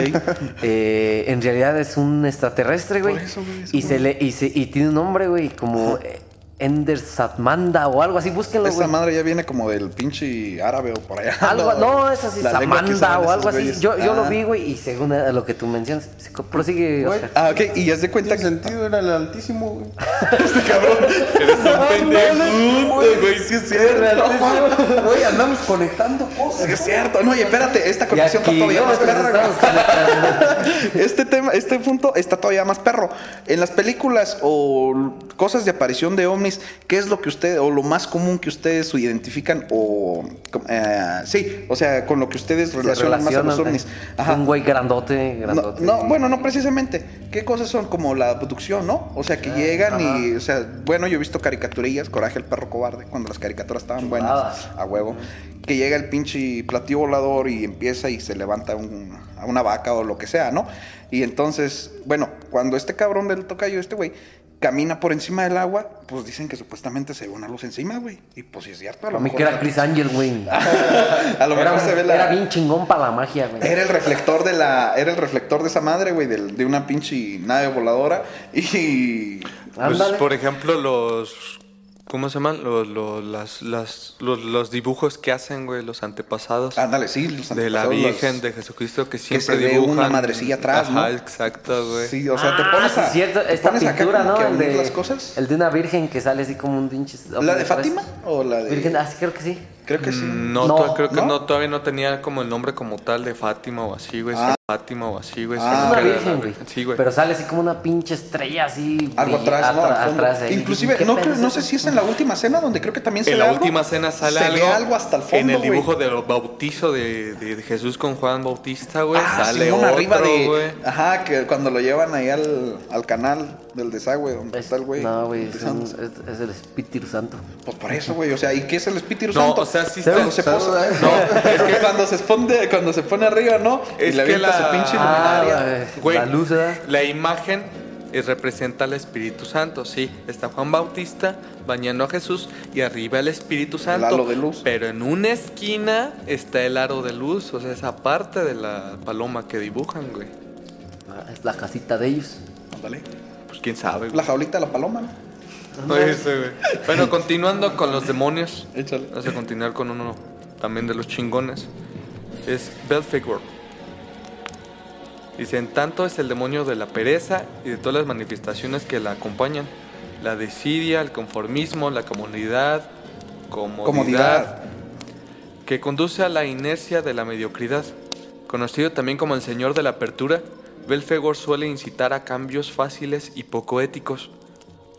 eh, en realidad es un extraterrestre, güey. Por eso, güey, eso, Y, se le, y, se- y tiene un nombre, güey, como eh, Ender Satmanda o algo así, búsquenlo, Esa güey. madre ya viene como del pinche árabe o por allá. [LAUGHS] Algo, no, es así, Samanda o algo así. Yo, lo Ah. vi, güey, y según lo que tú mencionas, se prosigue, Güey. Oscar. Ah, ok, y ya se cuenta que. sentido, era el altísimo, güey. [LAUGHS] Eres un [LAUGHS] pendejo, güey, sí es cierto. Güey, andamos conectando cosas. Es cierto, no, y espérate, esta conexión está todavía no, más perra. Este tema, este punto está todavía más perro. En las películas o cosas de aparición de ovnis, ¿qué es lo que ustedes, o lo más común que ustedes identifican o, eh, sí, o sea, con lo que ustedes relacionan más a los ovnis? Ajá. Un güey grandote, No, grandote. no, bueno, no precisamente. ¿Qué cosas son? Como la abducción, ¿no? O sea, que llegan y, o sea, bueno, yo he visto caricaturillas, Coraje el perro cobarde, cuando las caricaturas estaban buenas, a huevo. Que llega el pinche platillo volador y empieza y se levanta un- a una vaca o lo que sea, ¿no? Y entonces, bueno, cuando este cabrón del tocayo, este güey, camina por encima del agua, pues dicen que supuestamente se ve una luz encima, güey. Y pues sí es cierto, a lo A mí mejor. que era Chris Angel, güey. [LAUGHS] a lo Era, mejor se ve la. era bien chingón para la magia, güey. Era el reflector de la. Era el reflector de esa madre, güey, del- de, una pinche nave voladora. [LAUGHS] Y. Pues, Ándale. por ejemplo, los. ¿Cómo se llaman? Los, los, las, las- los, los dibujos que hacen, güey, los antepasados. Ándale, sí, los de la antepasados, Virgen, los- de Jesucristo, que se siempre ve dibujan. una madrecilla atrás, ¿no? Ajá, exacto, güey. Sí, o sea, te Ah, pones sí, a. es cierto. te Esta pones acá pintura, como ¿no? que El de, las cosas. el de una virgen que sale así como un pinche. ¿La de Fátima? ¿O la de.? Virgen, ah, sí, creo que sí. Creo que sí. Mm, No, No, creo que ¿no? no, todavía no tenía como el nombre como tal de Fátima o así, güey. Ah. Fátima o así, güey. Ah, es una virgen, güey. Sí, güey. Pero sale así como una pinche estrella así. Algo atrás, ¿no? atra- Al fondo. atrás ahí. Inclusive, ¿Qué no, creo- no sé si es en la última cena donde creo que también se En la algo. última cena sale se algo. ve algo hasta el fondo, En el güey. dibujo del bautizo de, Jesús con Juan Bautista, güey. Ah, sale Simón, otro, arriba de. güey. Ajá, que cuando lo llevan ahí al, al canal del desagüe, donde Es- está el güey. No, güey, es, un- empezándose. es- es el Espíritu Santo. Pues por eso, güey. O sea, ¿y qué es el Espíritu No, Santo? o sea, sí Cuando está- se posa. No, es que [LAUGHS] cuando se pone, cuando se pone arriba, ¿no? Es que la- su pinche Ah, luminaria. güey, Güey, la luz, ¿verdad? La imagen eh, representa al Espíritu Santo, sí. Está Juan Bautista bañando a Jesús y arriba el Espíritu Santo. halo de luz. Pero en una esquina está el aro de luz, o sea, esa parte de la paloma que dibujan, güey. Ah, Es la casita de ellos. Ándale. Pues quién sabe, La jaulita de la paloma, ¿no? Oye, sí, güey. Bueno, continuando con los demonios. Échale. Vamos a continuar con uno también de los chingones. Es Belphegor. Dicen, tanto es el demonio de la pereza y de todas las manifestaciones que la acompañan. La desidia, el conformismo, la comodidad, comodidad, Comodidad. que conduce a la inercia de la mediocridad. Conocido también como el señor de la apertura, Belfegor suele incitar a cambios fáciles y poco éticos.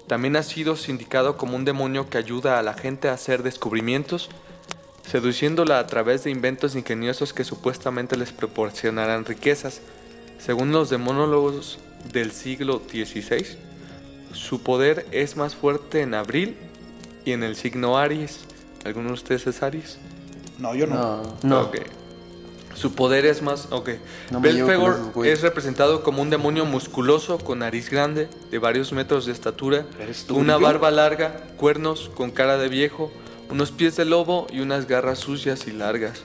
También ha sido sindicado como un demonio que ayuda a la gente a hacer descubrimientos, seduciéndola a través de inventos ingeniosos que supuestamente les proporcionarán riquezas. Según los demonólogos del siglo XVI, su poder es más fuerte en abril y en el signo Aries. ¿Alguno de ustedes es Aries? No, yo no. No, no. Ok. Su poder es más. Ok. No Belfegor es representado como un demonio musculoso con nariz grande, de varios metros de estatura, ¿Eres tú, una barba larga, cuernos, con cara de viejo, unos pies de lobo y unas garras sucias y largas.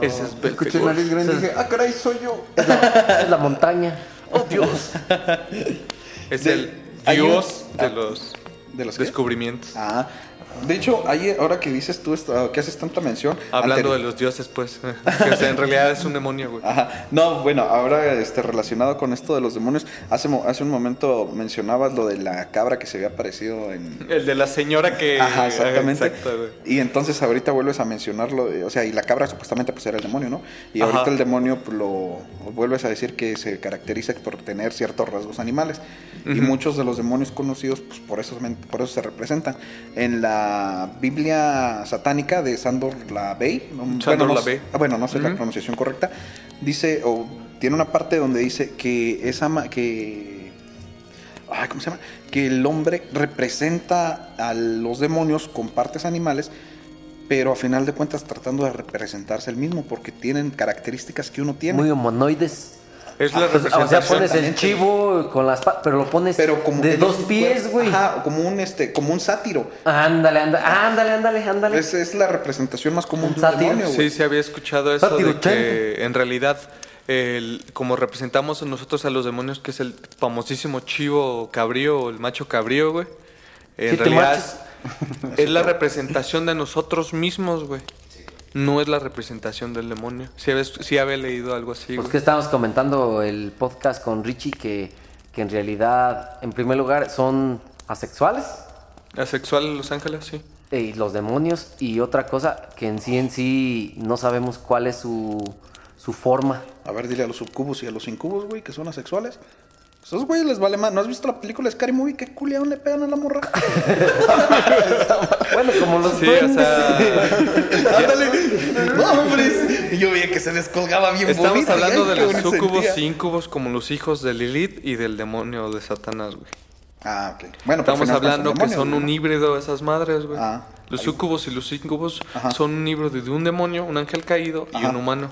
Ese es Escuché Belfegor. nariz grande y dije, ah, caray, soy yo. [LAUGHS] Es la, es la montaña. ¡Oh, Dios! [LAUGHS] Es De- el hay un- dios de ah, los ¿De los qué? descubrimientos. Ah, de hecho, ahí, ahora que dices tú esto, que haces tanta mención. Hablando de los dioses, pues. [LAUGHS] que, o sea, en realidad es un demonio, güey. Ajá. No, bueno, ahora este, relacionado con esto de los demonios, hace, hace un momento mencionabas lo de la cabra que se había aparecido en... El de la señora que. Ajá, exactamente. Exacto, güey. y entonces ahorita vuelves a mencionarlo, o sea, y la cabra supuestamente pues era el demonio, ¿no? Y Ajá. ahorita el demonio pues, lo vuelves a decir que se caracteriza por tener ciertos rasgos animales. Y muchos de los demonios conocidos pues por eso, por eso se representan. En la Biblia satánica de Sandor Lavey, no, Sandor no, ah, bueno, no sé la pronunciación correcta, dice, o tiene una parte donde dice que esa ma- que ay, ¿cómo se llama? Que el hombre representa a los demonios con partes animales, pero a final de cuentas tratando de representarse el mismo, porque tienen características que uno tiene. Muy humanoides. Es la Pues, o sea, representación. pones el chivo con las patas, pero lo pones pero como de dos pies, güey. Ajá, como un este, como un sátiro. Ándale, ándale, ándale, ándale, ándale. Esa es la representación más común de un demonio, güey. Sí, se había escuchado eso Sátiro de que en realidad, el- como representamos nosotros a los demonios, que es el famosísimo chivo cabrío o el macho cabrío, güey. En realidad es la representación de nosotros mismos, güey. No es la representación del demonio. Sí, había, sí había leído algo así, Pues güey. que estábamos comentando el podcast con Richie que, que en realidad, en primer lugar, son asexuales Asexual en Los Ángeles, sí. y los demonios y otra cosa que en sí en sí no sabemos cuál es su, su forma. A ver, dile a los subcubos y a los incubos, güey, que son asexuales. Esos güeyes les vale más. ¿No has visto la película Scary Movie? ¿Qué culiaón le pegan a la morra? [LAUGHS] [LAUGHS] Bueno, como los Sí, o duendes. sea, [LAUGHS] Ándale. No, hombre. Y yo veía que se descolgaba bien estamos bonito, hablando de los sucubos y incubos como los hijos de Lilith y del demonio de Satanás, güey. Ah, ok. Bueno, pero Estamos hablando son que son un híbrido esas madres, güey. Ah, los ahí. sucubos y los incubos Ajá. son un híbrido de un demonio, un ángel caído y Ajá. un humano.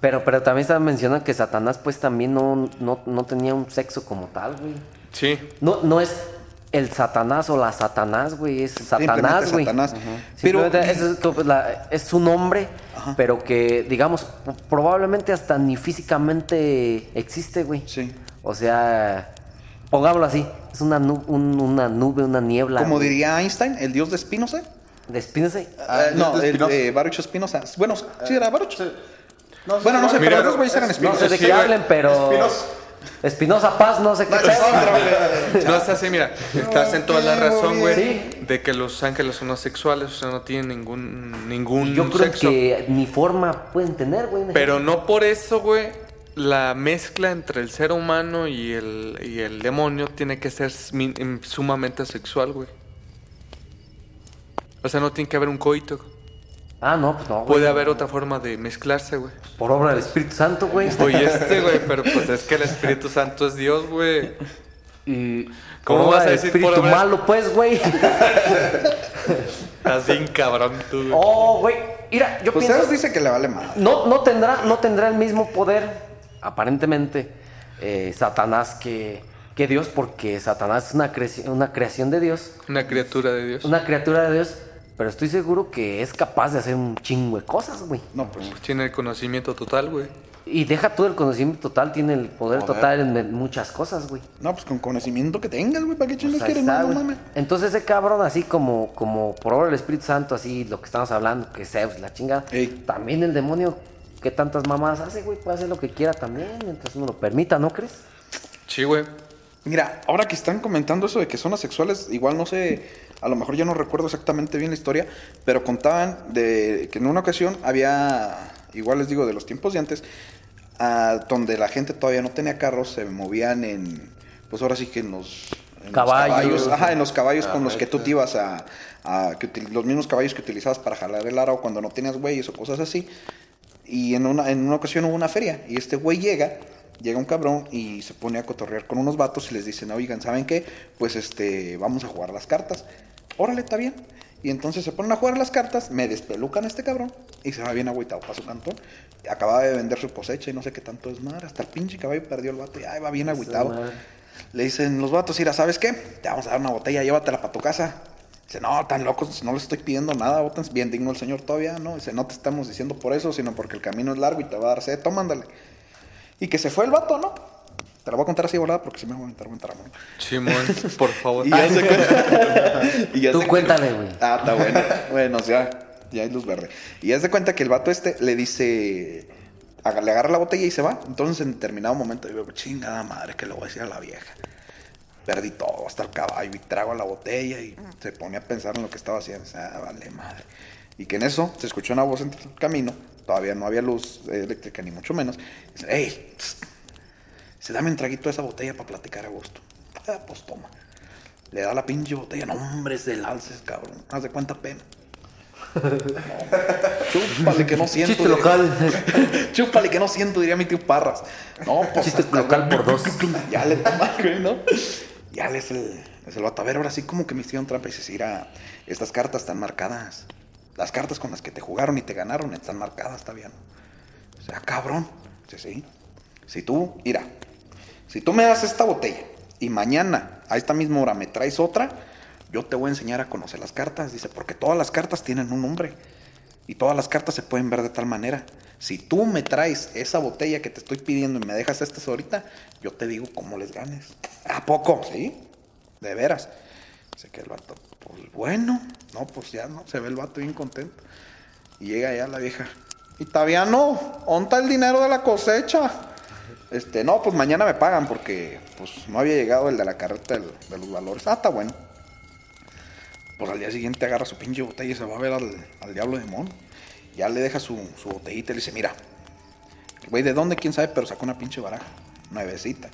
Pero, pero también estaba mencionando que Satanás pues también no, no, no tenía un sexo como tal, güey. Sí. No, no es el Satanás o la Satanás, güey, es Satanás, güey. Satanás. Pero- es, es como la- es su nombre, pero que, digamos, probablemente hasta ni físicamente existe, güey. Sí. O sea, pongámoslo así, es una, nu- un- una nube, una niebla. Como güey. diría Einstein, el dios de Spinoza. Despídense. Ah, el no, dios de el Spinoza. de Baruch Spinoza. Bueno, sí era Baruch. No, Bueno, no sé, Mira, pero los güeyes eran No Spinoza. sé de qué hablen, pero... Espinosa. Espinosa Paz, no sé qué vez. [LAUGHS] No es así, mira. Estás en toda la razón, güey. Sí. De que los ángeles son asexuales, o sea, no tienen ningún, ningún Y yo creo sexo. que ni forma pueden tener, güey. Pero no por eso, güey. La mezcla entre el ser humano y el, y el demonio tiene que ser sumamente sexual, güey. O sea, no tiene que haber un coito. Ah, no, pues no, güey. Puede haber otra forma de mezclarse, güey. Por obra del Espíritu Santo, güey. Oye, este, güey, pero pues es que el Espíritu Santo es Dios, güey. Y... ¿Cómo por obra vas a decir por Espíritu malo, pues, güey. [LAUGHS] Bien cabrón tú, güey. oh, güey. Mira, yo Pues pienso... Dice que le vale más. No, no, tendrá, no tendrá el mismo poder, aparentemente, eh, Satanás que, que Dios, porque Satanás es una, creci- una creación de Dios, Una criatura de Dios. una criatura de Dios, pero estoy seguro que es capaz de hacer un chingo de cosas, güey. No, pues. Pues tiene el conocimiento total, güey. Y deja todo el conocimiento total, tiene el poder, total en muchas cosas, güey. No, pues con conocimiento que tengas, güey. ¿Para qué chingados Pues quieres más? No mames. Entonces ese cabrón, así como, como por obra del Espíritu Santo, así lo que estamos hablando, que Zeus, la chingada, Ey. también el demonio, que tantas mamadas hace, güey, puede hacer lo que quiera también, mientras uno lo permita, ¿no crees? Sí, güey. Mira, ahora que están comentando eso de que son asexuales, igual no sé, a lo mejor ya no recuerdo exactamente bien la historia, pero contaban de que en una ocasión había, igual les digo, de los tiempos de antes, ah, donde la gente todavía no tenía carros, se movían en, pues ahora sí que en los, en los Caballos. ajá, en los caballos con los que tú te ibas a, a- que util- los mismos caballos que utilizabas para jalar el arao cuando no tenías güeyes o cosas así. Y en una, en una ocasión hubo una feria y este güey llega llega un cabrón y se pone a cotorrear con unos vatos y les dicen, oigan, ¿saben qué? Pues este, vamos a jugar las cartas. Órale, está bien. Y entonces se ponen a jugar las cartas, me despelucan a este cabrón y se va bien agüitado para su cantón. Acababa de vender su cosecha y no sé qué tanto es madre. Hasta el pinche caballo perdió el vato y ay, va bien agüitado. madre. Le dicen los vatos, mira, ¿sabes qué? Te vamos a dar una botella, llévatela para tu casa. Dice, no, tan locos, no le estoy pidiendo nada, botan bien digno el señor todavía, ¿no? Dice, no te estamos diciendo por eso, sino porque el camino es largo y te va a dar sed, toma, ándale. Y que se fue el vato, ¿no? Te lo voy a contar así volada porque si me voy a aventar buen tramo. Simón, [LAUGHS] por favor. Y ya se cuenta. [LAUGHS] y ya Tú se- cuéntale, güey. Ah, está bueno. [LAUGHS] Bueno, ya, ya hay luz verde. Y ya se cuenta que el vato este le dice, le agarra la botella y se va. Entonces en determinado momento digo, chingada madre, que le voy a decir a la vieja. Perdí todo, hasta el caballo y trago la botella y se pone a pensar en lo que estaba haciendo. O sea, vale madre. Y que en eso se escuchó una voz en el camino. Todavía no había luz eléctrica ni mucho menos. Dice, hey, se dame un traguito de esa botella para platicar a gusto. Ah, pues toma. Le da la pinche botella. No, hombre, es del alces, cabrón. Haz de cuenta pena. No. [LAUGHS] Chúpale que no siento. Chiste diría- local. [LAUGHS] Chúpale que no siento, diría mi tío Parras. No, pues. Chiste local por dos. [LAUGHS] Ya le toma, güey, ¿no? Ya le es el, es el vato. A ver, ahora sí como que me hicieron trampa y dices, mira, estas cartas están marcadas. Las cartas con las que te jugaron y te ganaron están marcadas, está bien. O sea, cabrón. Dice, sí. Si tú, mira, si tú me das esta botella y mañana a esta misma hora me traes otra, yo te voy a enseñar a conocer las cartas. Dice, porque todas las cartas tienen un nombre y todas las cartas se pueden ver de tal manera. Si tú me traes esa botella que te estoy pidiendo y me dejas estas ahorita, yo te digo cómo les ganes. ¿A poco? Sí, de veras. Dice que el vato, pues bueno, no, pues ya no, se ve el vato bien contento. Y llega ya la vieja. Y Taviano, ¿dónde está el dinero de la cosecha? Este, no, pues mañana me pagan porque pues no había llegado el de la carreta de los valores. Ah, está bueno. Pues al día siguiente agarra su pinche botella y se va a ver al, al diablo de mono. Ya le deja su, su botellita y le dice, mira, güey de dónde, quién sabe, pero sacó una pinche baraja, nuevecita.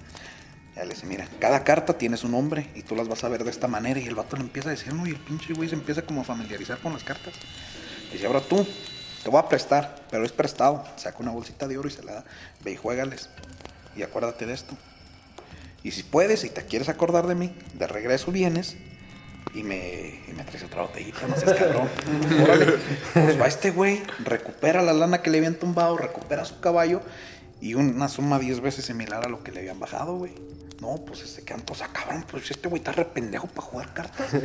Ya le dice, mira, cada carta tiene su nombre y tú las vas a ver de esta manera. Y el vato le empieza a decir, no, y el pinche güey se empieza como a familiarizar con las cartas. Dice, ahora tú, te voy a prestar, pero es prestado. Saca una bolsita de oro y se la da. Ve y juégales. Y acuérdate de esto. Y si puedes y te quieres acordar de mí, de regreso vienes y me, y me traes otra botellita, no seas cabrón. [LAUGHS] Órale. Pues va este güey, recupera la lana que le habían tumbado, recupera su caballo y una suma 10 veces similar a lo que le habían bajado, güey. No, pues este canto, o sea, cabrón, pues este güey está re pendejo para jugar cartas. [LAUGHS]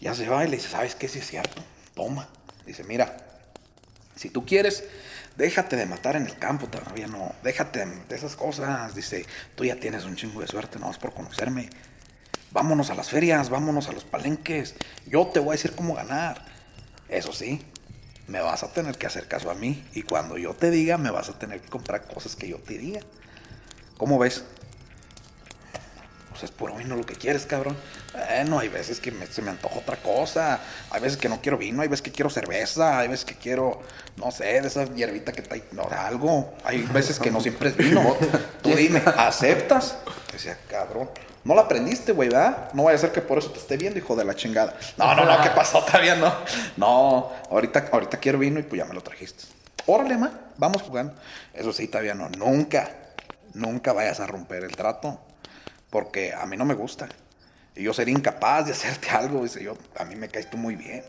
Ya se va y le dice, ¿sabes qué? Sí es cierto. Toma. Dice, mira, si tú quieres, déjate de matar en el campo todavía no. Déjate de esas cosas. Dice, tú ya tienes un chingo de suerte, no es por conocerme. Vámonos a las ferias, vámonos a los palenques. Yo te voy a decir cómo ganar. Eso sí, me vas a tener que hacer caso a mí. Y cuando yo te diga, me vas a tener que comprar cosas que yo te diga. ¿Cómo ves? Pues es por vino lo que quieres, cabrón. Bueno, hay veces que me- se me antoja otra cosa. Hay veces que no quiero vino, hay veces que quiero cerveza, hay veces que quiero, no sé, de esa hierbita que trae, no, algo. Hay veces que no siempre es vino. [LAUGHS] Tú dime, ¿aceptas? Decía, cabrón. No la aprendiste, güey, ¿verdad? No vaya a ser que por eso te esté viendo, hijo de la chingada. No, no, no, ¿qué pasó? [LAUGHS] Todavía no. No, ahorita, ahorita quiero vino y pues ya me lo trajiste. Órale, ma, vamos jugando. Eso sí, todavía no. Nunca, nunca vayas a romper el trato. Porque a mí no me gusta. Y yo sería incapaz de [LAUGHS] hacerte algo. Dice yo, a mí me caes tú muy bien.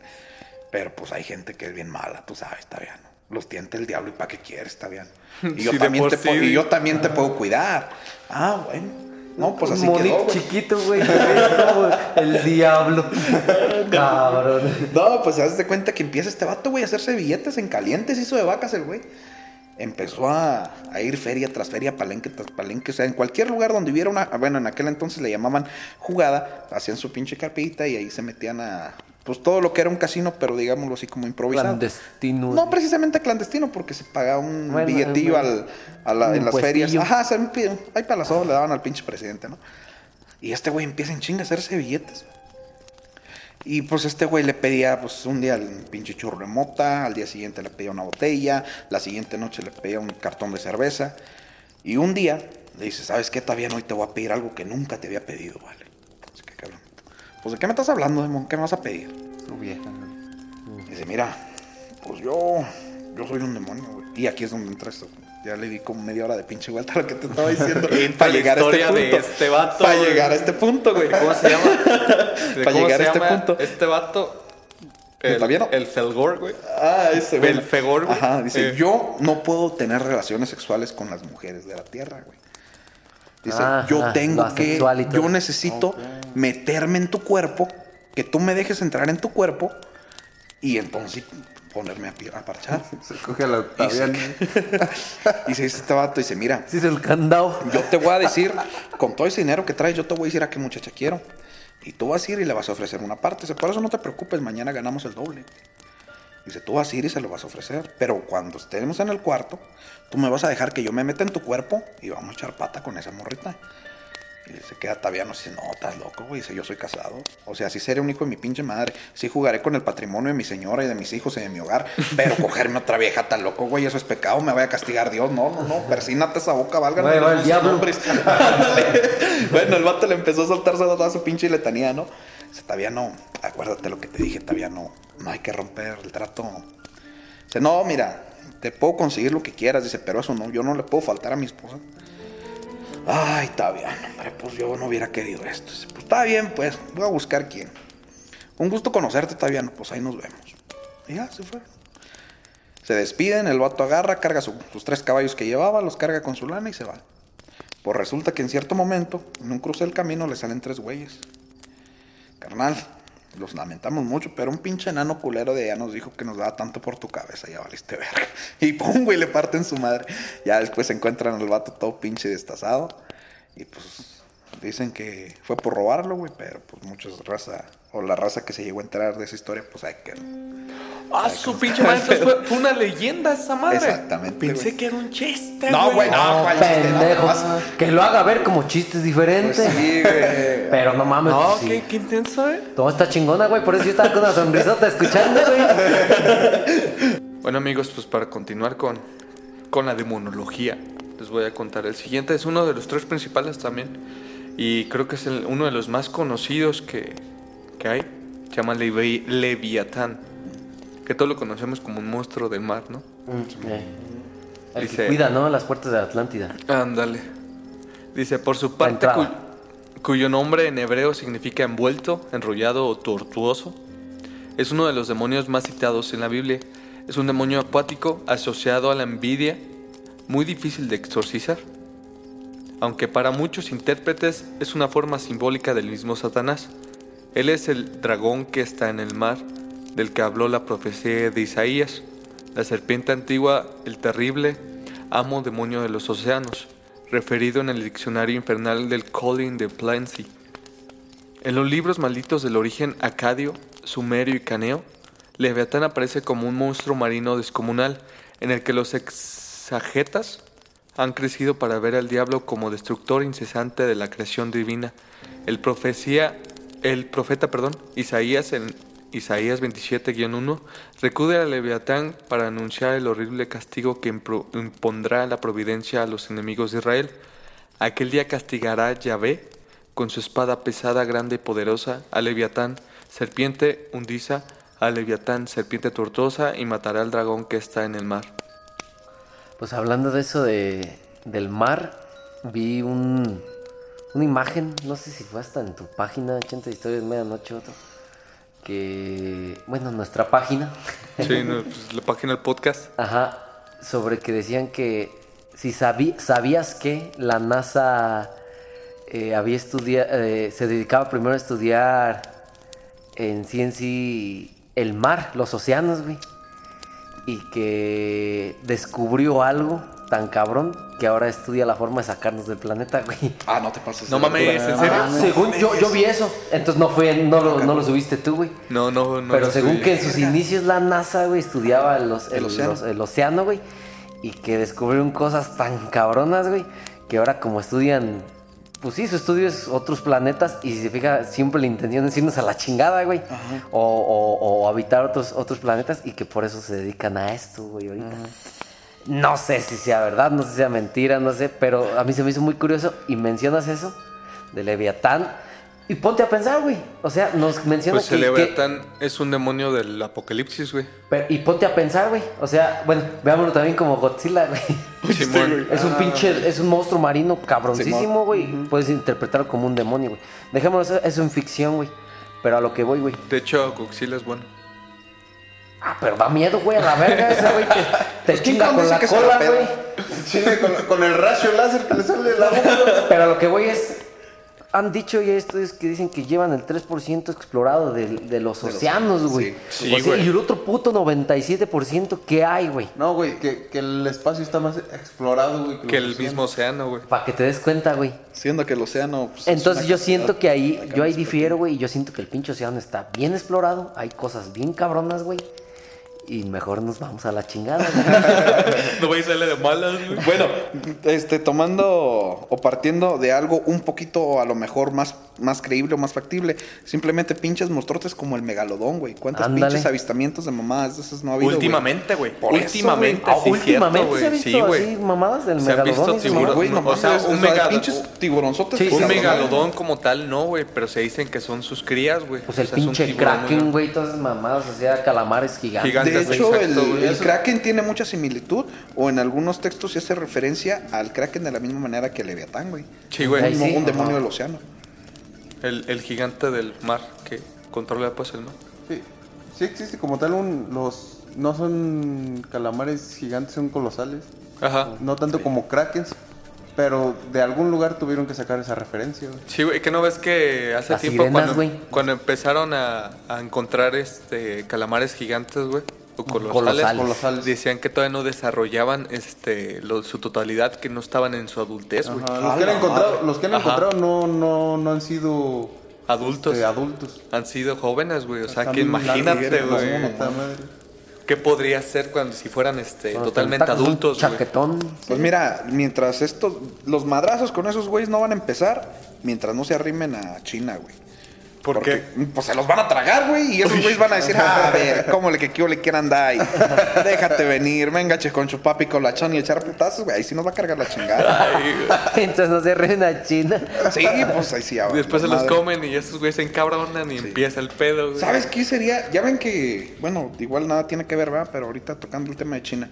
Pero pues hay gente que es bien mala, tú sabes, está bien. Los tienta el diablo y para qué quieres, está bien. [LAUGHS] Y yo, Sí, también te sí. puedo, y yo también te puedo cuidar. Ah, bueno. No, pues así monito quedó, chiquito, güey. el diablo. [LAUGHS] Cabrón. No, pues se das de cuenta que empieza este vato, güey, a hacerse billetes en calientes, hizo de vacas el güey. Empezó a, a ir feria tras feria, palenque tras palenque, o sea, en cualquier lugar donde hubiera una, bueno, en aquel entonces le llamaban jugada, hacían su pinche carpita y ahí se metían a, pues todo lo que era un casino, pero digámoslo así como improvisado. Clandestino. No precisamente clandestino, porque se pagaba un Bueno, billetillo bueno. al, a la- Un en las ferias. Ajá, se me ahí ojos le daban al pinche presidente, ¿no? Y este güey empieza en chinga a hacerse billetes. Y pues este güey le pedía, pues un día el pinche churro de mota, al día siguiente le pedía una botella, la siguiente noche le pedía un cartón de cerveza. Y un día le dice, ¿sabes qué? Todavía hoy te voy a pedir algo que nunca te había pedido, ¿vale? Así que cabrón. Pues de qué me estás hablando, Demon? ¿Qué me vas a pedir? Vieja. Dice, mira, pues yo, yo soy un demonio, güey. Y aquí es donde entra esto. Ya le di como media hora de pinche vuelta a lo que te estaba diciendo. [LAUGHS] Para la llegar a este historia de punto. este vato, Para llegar a este punto, güey. ¿Cómo se llama? [LAUGHS] ¿De Para llegar se a este llama punto. Este vato. ¿El Taviano? El Felgor, güey. Ah, ese güey. Belfegor, güey. Ajá, dice, Eh. yo no puedo tener relaciones sexuales con las mujeres de la tierra, güey. Dice, Ah, yo ah, tengo lo que, yo necesito meterme en tu cuerpo, que tú me dejes entrar en tu cuerpo y entonces ponerme a, a parchar. [LAUGHS] Se coge a la Y Octaviana. [LAUGHS] dice este vato, dice, mira, Sí, es el candado. yo te voy a decir, con todo ese dinero que traes, yo te voy a decir a qué muchacha quiero. Y tú vas a ir y le vas a ofrecer una parte. Dice, por eso no te preocupes, mañana ganamos el doble. Dice, tú vas a ir y se lo vas a ofrecer. Pero cuando estemos en el cuarto, tú me vas a dejar que yo me meta en tu cuerpo y vamos a echar pata con esa morrita. Y se queda Taviano y dice, no, estás loco, güey. Dice, yo soy casado. O sea, sí seré un hijo de mi pinche madre. Sí jugaré con el patrimonio de mi señora y de mis hijos y de mi hogar. [LAUGHS] Pero cogerme otra vieja tan loco, güey, eso es pecado. Me vaya a castigar Dios. No, no, no. Persínate esa boca, válgame. Ahí va el diablo. [LAUGHS] bueno, el vato le empezó a soltarse toda su pinche letanía, ¿no? Dice, Taviano, acuérdate lo que te dije, Taviano. No hay que romper el trato. Dice, no, mira, te puedo conseguir lo que quieras. Dice, pero eso no, yo no le puedo faltar a mi esposa. Ay, Taviano, hombre, pues yo no hubiera querido esto. Pues está bien, pues, voy a buscar quién. Un gusto conocerte, Taviano, pues ahí nos vemos. Y ya, se fueron. Se despiden, el vato agarra, carga su- sus tres caballos que llevaba, los carga con su lana y se va. Pues resulta que en cierto momento, en un cruce del camino, le salen tres güeyes. Carnal, los lamentamos mucho, pero un pinche enano culero de allá nos dijo que nos daba tanto por tu cabeza, ya valiste verga. [LAUGHS] Y pum, güey, le parten su madre. Ya después se encuentran al vato todo pinche destazado. Y pues dicen que fue por robarlo, güey, pero pues muchos raza, o la raza que se llegó a enterar de esa historia, pues hay que... Ah, su pinche maestro fue, fue una leyenda esa madre. Exactamente, Pensé güey. que era un chiste. No, güey, no, No, ¿cuál chiste? No, que lo haga ver como chistes diferentes. Pues sí, güey. Pero no mames. No, sí. qué, qué intenso, eh. Todo está chingona, güey. Por eso yo estaba con una sonrisota escuchando, güey. [LAUGHS] Bueno amigos, pues para continuar con, con la demonología, les voy a contar. El siguiente es uno de los tres principales también. Y creo que es el- uno de los más conocidos que, que hay. Se llama Levi- Leviatán. Que todos lo conocemos como un monstruo del mar, ¿no? Eh. El Dice- que cuida, ¿no? Las puertas de la Atlántida. Ándale. Dice, por su parte, cuyo nombre en hebreo significa envuelto, enrollado o tortuoso, es uno de los demonios más citados en la Biblia. Es un demonio acuático asociado a la envidia, muy difícil de exorcizar. Aunque para muchos intérpretes es una forma simbólica del mismo Satanás. Él es el dragón que está en el mar, del que habló la profecía de Isaías, la serpiente antigua, el terrible, amo demonio de los océanos, referido en el diccionario infernal del Colin de Plancy. En los libros malditos del origen acadio, sumerio y caneo, Leviatán aparece como un monstruo marino descomunal en el que los exagetas han crecido para ver al diablo como destructor incesante de la creación divina. El profecía, el profeta, perdón, Isaías en Isaías 27-1 recude a Leviatán para anunciar el horrible castigo que impondrá la providencia a los enemigos de Israel. Aquel día castigará Yahvé con su espada pesada, grande y poderosa, a Leviatán, serpiente hundisa, a Leviatán, serpiente tortuosa, y matará al dragón que está en el mar. Pues hablando de eso de, del mar, vi un, una imagen, no sé si fue hasta en tu página, 80 historias medianoche, otro, que, bueno, nuestra página, Sí, no, pues, la página del podcast. ajá, sobre que decían que si sabí- sabías que la NASA eh, había estudiado, se dedicaba primero a estudiar en sí el mar, los océanos, güey. Y que descubrió algo tan cabrón que ahora estudia la forma de sacarnos del planeta, güey. Ah, no te pases. No mames. ¿en serio? Ah, según yo, yo vi eso. Entonces no fue, no lo, no lo subiste tú, güey. No, no, no. Pero según que en sus inicios la NASA, güey, estudiaba los- el, El océano. los- el océano, güey. Y que descubrieron cosas tan cabronas, güey. Que ahora como estudian, pues sí, su estudio es otros planetas. Y si se fija, siempre la intención es irnos a la chingada, güey. O, o- o habitar otros, otros planetas. Y que por eso se dedican a esto, güey, ahorita. No sé si sea verdad, no sé si sea mentira, no sé. Pero a mí se me hizo muy curioso. Y mencionas eso de Leviatán. Y ponte a pensar, güey. O sea, nos menciona Pues que, el que- Leviatán es un demonio del apocalipsis, güey. pero- y ponte a pensar, güey. O sea, bueno, veámoslo también como Godzilla, güey. Simón. Es un pinche, es un monstruo marino cabroncísimo, Simón. güey. Puedes interpretarlo como un demonio, güey. Dejémoslo, eso es en ficción, güey. Pero a lo que voy, güey. De hecho, Godzilla es bueno. Ah, pero da miedo, güey, a la verga ese, güey. Te, te Pues, chinga con la que cola, güey. [LAUGHS] Chile con, con el rayo láser que le sale de la boca. Pero lo que voy es. Han dicho ya estudios que dicen que llevan el 3% explorado de, de los océanos, güey. Sí. Sí, O sea, güey. y el otro puto 97% que hay, güey. No, güey, que, que el espacio está más explorado, güey. Que el océanos. mismo océano, güey. Para que te des cuenta, güey. Siendo que el océano. pues, es Entonces yo siento que ahí, yo ahí difiero, güey, y yo siento que el pinche océano está bien explorado, hay cosas bien cabronas, güey, y mejor nos vamos a la chingada. [LAUGHS] No vais a salir de malas, güey. Bueno, este, tomando o partiendo de algo un poquito a lo mejor más, más creíble o más factible, simplemente pinches monstruotes como el megalodón, güey. ¿Cuántos Ándale. pinches avistamientos de mamadas de esas no ha habido? Últimamente, güey. Eso, Últimamente, sí, últimamente cierto, se ha güey. visto Sí, güey. así mamadas del Se han visto megalodón. tiburones. no O sea, mames, un o sea, megalo- pinches tiburonzotes. Sí, Un megalodón como tal, no, güey. Pero se dicen que son sus crías, güey. Pues el O sea, pinche tiburón, kraken, güey, todas esas mamadas, o sea, calamares gigantes. Gigantes, De hecho, exacto, el, el Kraken tiene mucha similitud, o en algunos textos se hace referencia al Kraken de la misma manera que el Leviatán, güey. Sí, güey. Un demonio del océano. El, el gigante del mar que controla pues el mar. Sí, sí existe como tal un... Los... No son calamares gigantes, son colosales. Ajá. No tanto como krakens. Pero de algún lugar tuvieron que sacar esa referencia, güey. Sí, güey, que no ves que hace Las tiempo sirenas, cuando, güey. cuando empezaron a, a encontrar este calamares gigantes, güey, colosales, Colosales. Colosales. decían que todavía no desarrollaban este lo- su totalidad, que no estaban en su adultez, güey. Los que han encontrado, los que han Ajá. encontrado no, no, no han sido Adultos. este, adultos. Han sido jóvenes, güey, o sea, que imagínate, güey, qué podría ser cuando si fueran este totalmente adultos, güey. Chaquetón. Pues mira, mientras estos, los madrazos con esos güeyes no van a empezar, mientras no se arrimen a China, güey. ¿Por Porque, qué? Pues se los van a tragar, güey. Y esos güeyes van a decir, "Ah, [LAUGHS] a ver, ¿cómo le que quiero le quieran dar? [LAUGHS] Déjate venir, venga, che, con su papi con la chon y echar putazos, güey. Ahí sí nos va a cargar la chingada. Ay. [LAUGHS] Entonces no se ríen a China. Sí, pues ahí sí. ahora, Después se los comen y esos güeyes se encabronan y empieza el pedo, güey. ¿Sabes qué sería? Ya ven que, bueno, igual nada tiene que ver, ¿verdad? Pero ahorita tocando el tema de China.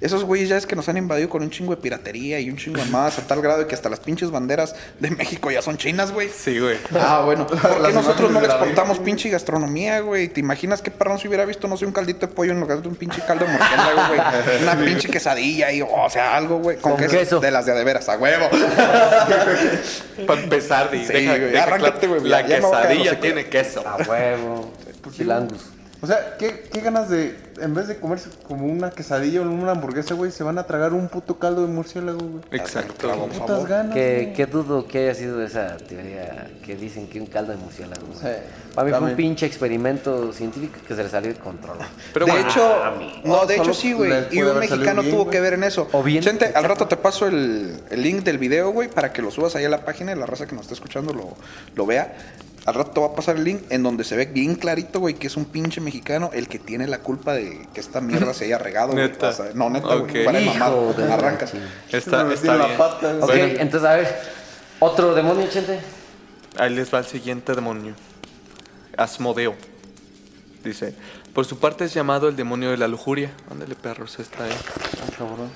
Esos güeyes ya es que nos han invadido con un chingo de piratería y un chingo de más, a tal grado de que hasta las pinches banderas de México ya son chinas, güey. Sí, güey. Ah, bueno. ¿Por qué nosotros no le exportamos pinche gastronomía, güey? ¿Te imaginas qué perrón si hubiera visto, no sé, un caldito de pollo en lugar de un pinche caldo de murciélago, güey? [LAUGHS] Una pinche quesadilla y, o sea, algo, güey. Con, Con queso. queso. De las de a de veras, a huevo. [LAUGHS] Para empezar, Sí, deja, güey, deja arráncate, güey, La ya- no quesadilla tiene queso. A huevo. Chilangus. O sea, ¿qué, qué ganas de, en vez de comerse como una quesadilla o una hamburguesa, güey, se van a tragar un puto caldo de murciélago, güey? Exacto. Por Putas favor. ganas. Que, güey. que dudo que haya sido esa teoría que dicen que un caldo de murciélago. güey. Sí, Para mí fue un pinche experimento científico que se le salió de control. Pero de bueno, hecho, no, Oh, de hecho sí, güey. Y un mexicano bien, tuvo güey. que ver en eso. O bien, Chente, al rato te paso el, el link del video, güey, para que lo subas ahí a la página y la raza que nos está escuchando lo, lo vea. Al rato va a pasar el link en donde se ve bien clarito, güey, que es un pinche mexicano el que tiene la culpa de que esta mierda se haya regado, güey. Neta. O sea, no, neta, güey. Mamar. de la Arranca. está, está en la bien. pata, güey. Ok, Bueno, entonces a ver. Otro demonio, chente. ahí les va el siguiente demonio. Asmodeo. Dice, por su parte es llamado el demonio de la lujuria. Ándale, perros, está ahí.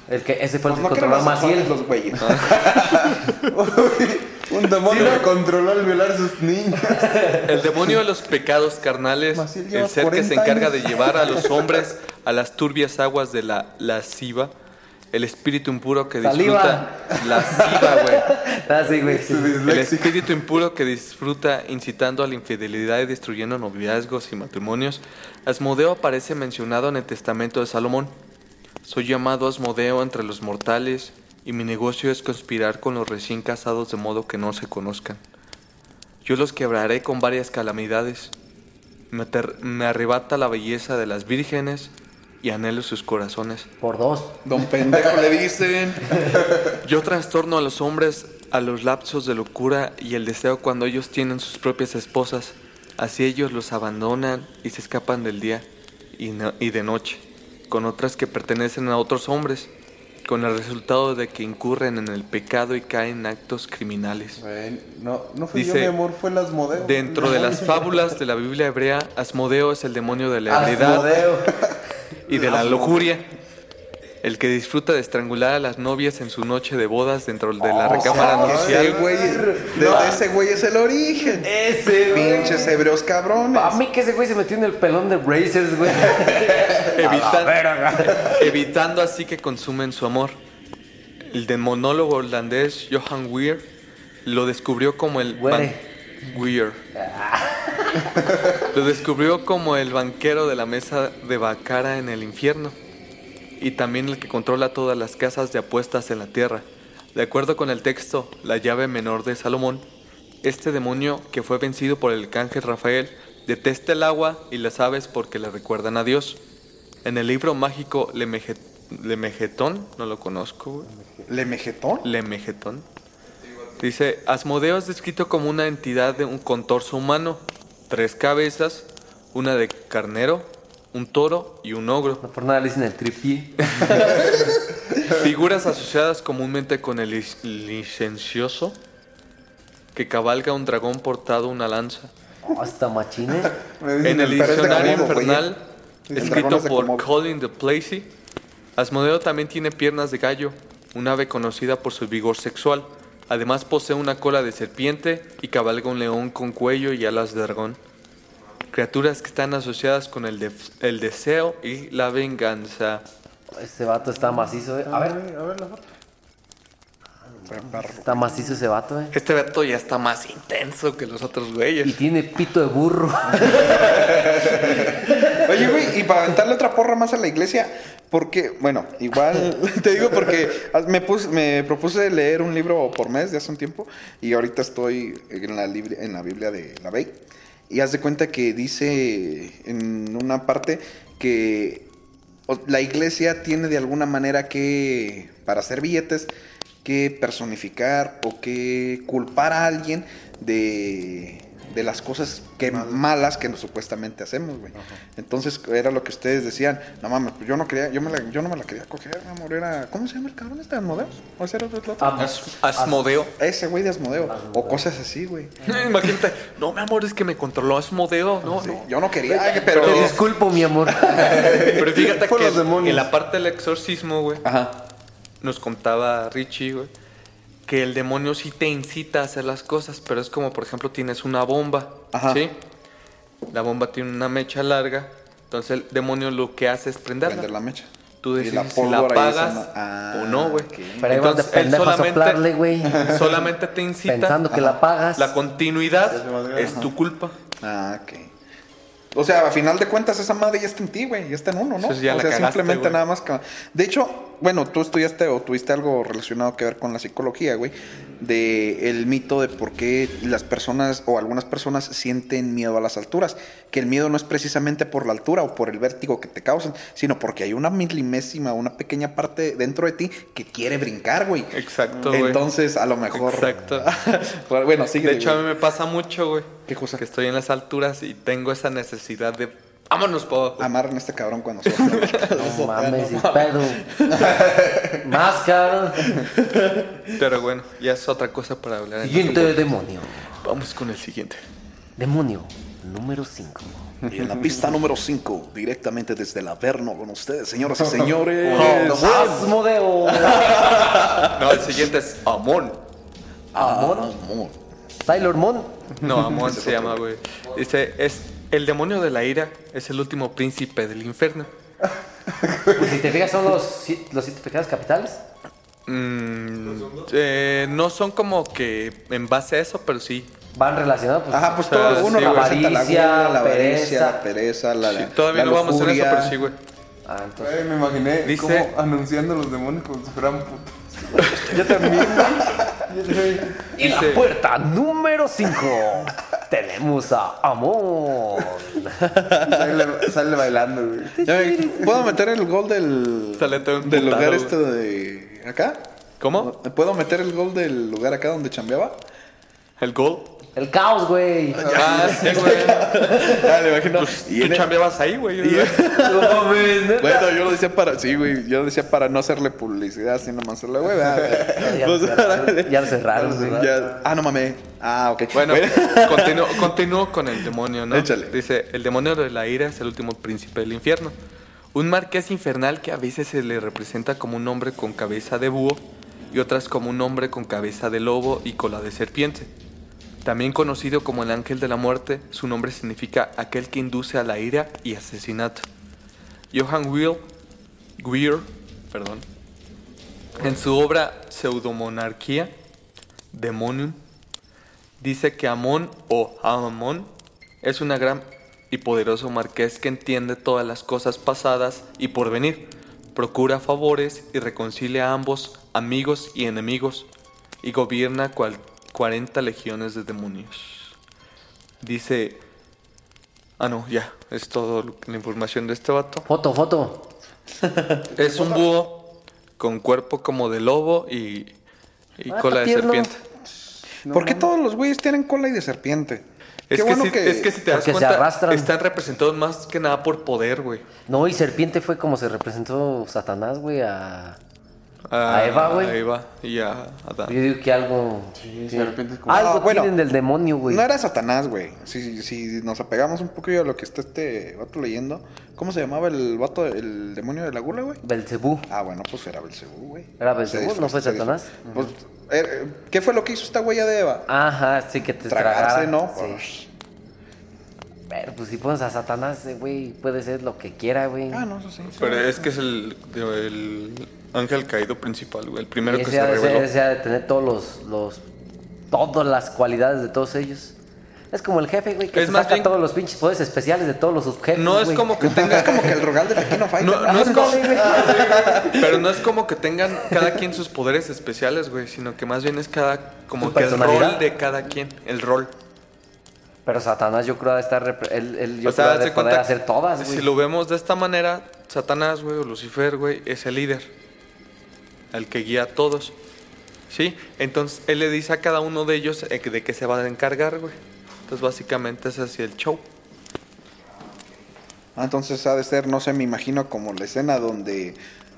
El que, ese fue el Pues que no controló Maciel. los güeyes. Un demonio que controló al violar a sus niños. [LAUGHS] El demonio de los pecados carnales, el ser que se 40 encarga años. de llevar a los [LAUGHS] hombres a las turbias aguas de la lasciva, el espíritu impuro que disfruta lasciva, güey. [LAUGHS] Ah, sí, güey. sí. El espíritu impuro que disfruta incitando a la infidelidad y destruyendo noviazgos y matrimonios. Asmodeo aparece mencionado en el testamento de Salomón. Soy llamado Asmodeo entre los mortales y mi negocio es conspirar con los recién casados de modo que no se conozcan. Yo los quebraré con varias calamidades. Me, arrebata la belleza de las vírgenes y anhelo sus corazones. Por dos. Don pendejo le dicen. [LAUGHS] Yo trastorno a los hombres a los lapsos de locura y el deseo cuando ellos tienen sus propias esposas. Así ellos los abandonan y se escapan del día y, no- y de noche, con otras que pertenecen a otros hombres. Con el resultado de que incurren en el pecado y caen en actos criminales. Güey, no, no fui Dice, yo, mi amor, fue el Asmodeo. Dentro de las [LAUGHS] fábulas de la Biblia hebrea, Asmodeo es el demonio de la ebriedad [LAUGHS] y de la lujuria. El que disfruta de estrangular a las novias en su noche de bodas dentro de la recámara nupcial. güey, de ese güey es el origen. Ese. Pinches hebreos cabrones. A mí que ese güey se metió en el pelón de Brazers, güey. [LAUGHS] Evita- evitando así que consumen su amor. El demonólogo holandés Johan Weir lo descubrió como el Weir. [LAUGHS] Lo descubrió como el banquero de la mesa de Bacara en el infierno y también el que controla todas las casas de apuestas en la tierra. De acuerdo con el texto La llave menor de Salomón, este demonio que fue vencido por el arcángel Rafael detesta el agua y las aves porque le recuerdan a Dios. En el libro mágico Lemeje- Lemegetón, no lo conozco, güey. ¿Lemegetón? Lemegetón. Dice, Asmodeo es descrito como una entidad de un contorso humano, tres cabezas, una de carnero, un toro y un ogro. No por nada le dicen el tripié. [LAUGHS] Figuras asociadas comúnmente con el lic- licencioso, que cabalga un dragón portado una lanza. Hasta machine. [LAUGHS] Me dicen En el de diccionario güey. infernal, El escrito de por Komodo. Colin de Placey, Asmodeo también tiene piernas de gallo, un ave conocida por su vigor sexual. Además posee una cola de serpiente y cabalga un león con cuello y alas de dragón. Criaturas que están asociadas con el, def- el deseo y la venganza. Ese vato está macizo, eh. A ver, A ver la foto. está macizo ese vato, eh. Este veto ya está más intenso que los otros Y güeyes. tiene pito de burro. [LAUGHS] Oye, güey, y para aventarle otra porra más a la iglesia, porque, bueno, igual [LAUGHS] te digo porque me, puse, me propuse leer un libro por mes de hace un tiempo y ahorita estoy en la, en la Biblia de la Bey. Y haz de cuenta que dice en una parte que la iglesia tiene de alguna manera que, para hacer billetes, que personificar o que culpar a alguien de, de las cosas que malas que supuestamente hacemos, güey. Entonces era lo que ustedes decían, no mames, pues yo no quería, yo, me la- yo no me la quería coger, mi amor, era, ¿cómo se llama el cabrón este Asmodeo? ¿O ese era el otro? Ah, As- Asmodeo. Ese güey de Asmodeo, o cosas así, güey. [LAUGHS] Imagínate, no, mi amor, es que me controló Asmodeo. No, Sí, no. Yo no quería, pero... Te disculpo, mi amor. [LAUGHS] Pero fíjate que los demonios. en la parte del exorcismo, güey, Ajá. nos contaba Richie, güey, que el demonio sí te incita a hacer las cosas, pero es como, por ejemplo, tienes una bomba, Ajá. ¿sí? La bomba tiene una mecha larga, entonces el demonio lo que hace es prenderla. Prender la mecha. Tú decides si la apagas esa no- Ah, o no, güey. Pero ahí vas de él pendejo a soplarle, güey. [LAUGHS] solamente te incita. Pensando que la pagas. La continuidad es tu culpa. Ah, ok. O sea, a final de cuentas, esa madre ya está en ti, güey. Ya está en uno, ¿no? Entonces ya o la sea, cagaste, simplemente nada más. que- De hecho, bueno, tú estudiaste o tuviste algo relacionado que ver con la psicología, güey. De el mito de por qué las personas o algunas personas sienten miedo a las alturas. Que el miedo no es precisamente por la altura o por el vértigo que te causan, sino porque hay una milimésima, una pequeña parte dentro de ti que quiere brincar, güey. Exacto, güey. Entonces, a lo mejor. Exacto. [LAUGHS] bueno, sigue. De hecho, a mí me pasa mucho, güey. ¿Qué cosa? Que estoy en las alturas y tengo esa necesidad de. ¡Vámonos, po! Amarran a este cabrón cuando sopla. [LAUGHS] No mames, y pedo. [LAUGHS] Más, cabrón. Pero bueno, ya es otra cosa para hablar. en Siguiente otro demonio. Vamos con el siguiente. Demonio número 5. Y en la pista número 5, directamente desde el Averno con ustedes, señoras y [LAUGHS] señores. Asmodeo. No, el siguiente es Amon. Amon. Amor. Sailor Moon. No, Amon se llama, güey. Dice, es el demonio de la ira, es el último príncipe del infierno. [LAUGHS] Pues si te fijas, son los, los siete pecados capitales. Mm, eh, no son como que en base a eso, pero sí. Van relacionados. Pues, Ajá, pues O sea, todo uno sí, la Avaricia, gula, la avaricia, pereza. la pereza, la, Sí, todavía la no vamos en eso, lujuria. pero sí, güey. Ah, entonces. Güey, me imaginé Dice- como anunciando a los demonios como si fueran putos. Yo también. [LAUGHS] Y la puerta número 5. Tenemos a Amon. Sale, sale bailando, güey. ¿Puedo meter el gol del, Sale todo del lugar güey. este de acá? ¿Cómo? ¿Puedo meter el gol del lugar acá donde chambeaba? ¿El gol? El caos, güey. Ah, sí, güey. Ya, le imagino. Y Tú el- chambeabas ahí, güey. No mames, neta. Bueno, yo lo decía para, sí, güey, yo lo decía para no hacerle publicidad, sino más hacerle, güey. Ya lo cerraron, ya lo cerraron. Ya- ah, no mames. Ah, ok. Bueno, continúo, continúo con el demonio, ¿no? Échale. Dice, el demonio de la ira es el último príncipe del infierno. Un marqués infernal que a veces se le representa como un hombre con cabeza de búho y otras como un hombre con cabeza de lobo y cola de serpiente. También conocido como el ángel de la muerte, su nombre significa aquel que induce a la ira y asesinato. Johann Will, Weir, perdón, en su obra Pseudomonarquía, Demonium, dice que Amón o Amón es una gran y poderoso marqués que entiende todas las cosas pasadas y por venir, procura favores y reconcilia a ambos amigos y enemigos y gobierna cual 40 legiones de demonios. Dice... Ah, no, ya, es todo la información de este vato. Foto, foto. [LAUGHS] Es un búho con cuerpo como de lobo y, y Ah, cola de serpiente. ¿Por qué todos los güeyes tienen cola y de serpiente? Es Qué que, bueno si, que... es que si te das se cuenta, arrastran. están representados más que nada por poder, güey. No, y serpiente fue como se representó Satanás, güey, a... A, ¿A Eva, güey? A Eva y a Adán. Yo digo que algo... Sí, es como- Algo Ah, bueno. tienen del demonio, güey. No era Satanás, güey. Si, si nos apegamos un poquillo a lo que está este vato leyendo. ¿Cómo se llamaba el vato, el demonio de la gula, güey? Belcebú. Ah, bueno, pues era Belcebú, güey. ¿Era Belcebú? ¿No fue Satanás? Pues, eh, ¿qué fue lo que hizo esta huella de Eva? Ajá, sí que te Tragarse, tragara. ¿no? Sí. Pues, Pero pues si pones a Satanás, güey, puede ser lo que quiera, güey. ah, no, eso sí. Pero es que es el, el ángel caído principal, güey. El primero que se ha de ser- reveló. ese ha de tener todos los, los... Todas las cualidades de todos ellos. Es como el jefe, güey, que Es te más saca bien- todos los pinches poderes especiales de todos los subjefes, No es güey. como que [LAUGHS] tenga... Como que el Rogal de Tequino Fighter. No, no es como, [LAUGHS] pero no es como que tengan cada quien sus poderes especiales, güey, sino que más bien es cada como que el rol de cada quien, el rol. Pero Satanás yo creo ha de estar... repre- Él, él yo o sea, creo de de poder hacer todas, güey. si lo vemos de esta manera, Satanás, güey, o Lucifer, güey, es el líder, el que guía a todos. ¿Sí? Entonces, él le dice a cada uno de ellos eh, que- de qué se va a encargar, güey. Entonces, básicamente es así el show. Ah, entonces ha de ser, no sé, me imagino como la escena donde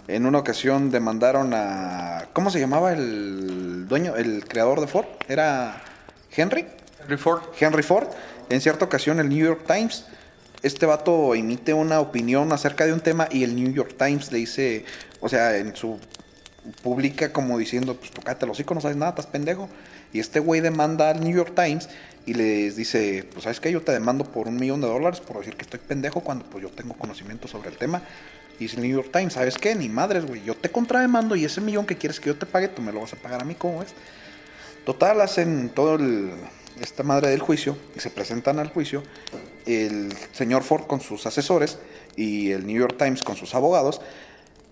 en una ocasión demandaron a... ¿Cómo se llamaba el dueño, el creador de Ford? ¿Era Henry? Henry Ford. Henry Ford. En cierta ocasión el New York Times, este vato emite una opinión acerca de un tema y el New York Times le dice, o sea, en su publica como diciendo, pues tocate los hocico, no sabes nada, estás pendejo. Y este güey demanda al New York Times y les dice, pues sabes qué, yo te demando por un millón de dólares por decir que estoy pendejo cuando pues yo tengo conocimiento sobre el tema. Y dice el New York Times, ¿sabes qué? Ni madres, güey, yo te contrademando y ese millón que quieres que yo te pague, tú me lo vas a pagar a mí, ¿cómo ves? Total, hacen todo esta madre del juicio y se presentan al juicio el señor Ford con sus asesores y el New York Times con sus abogados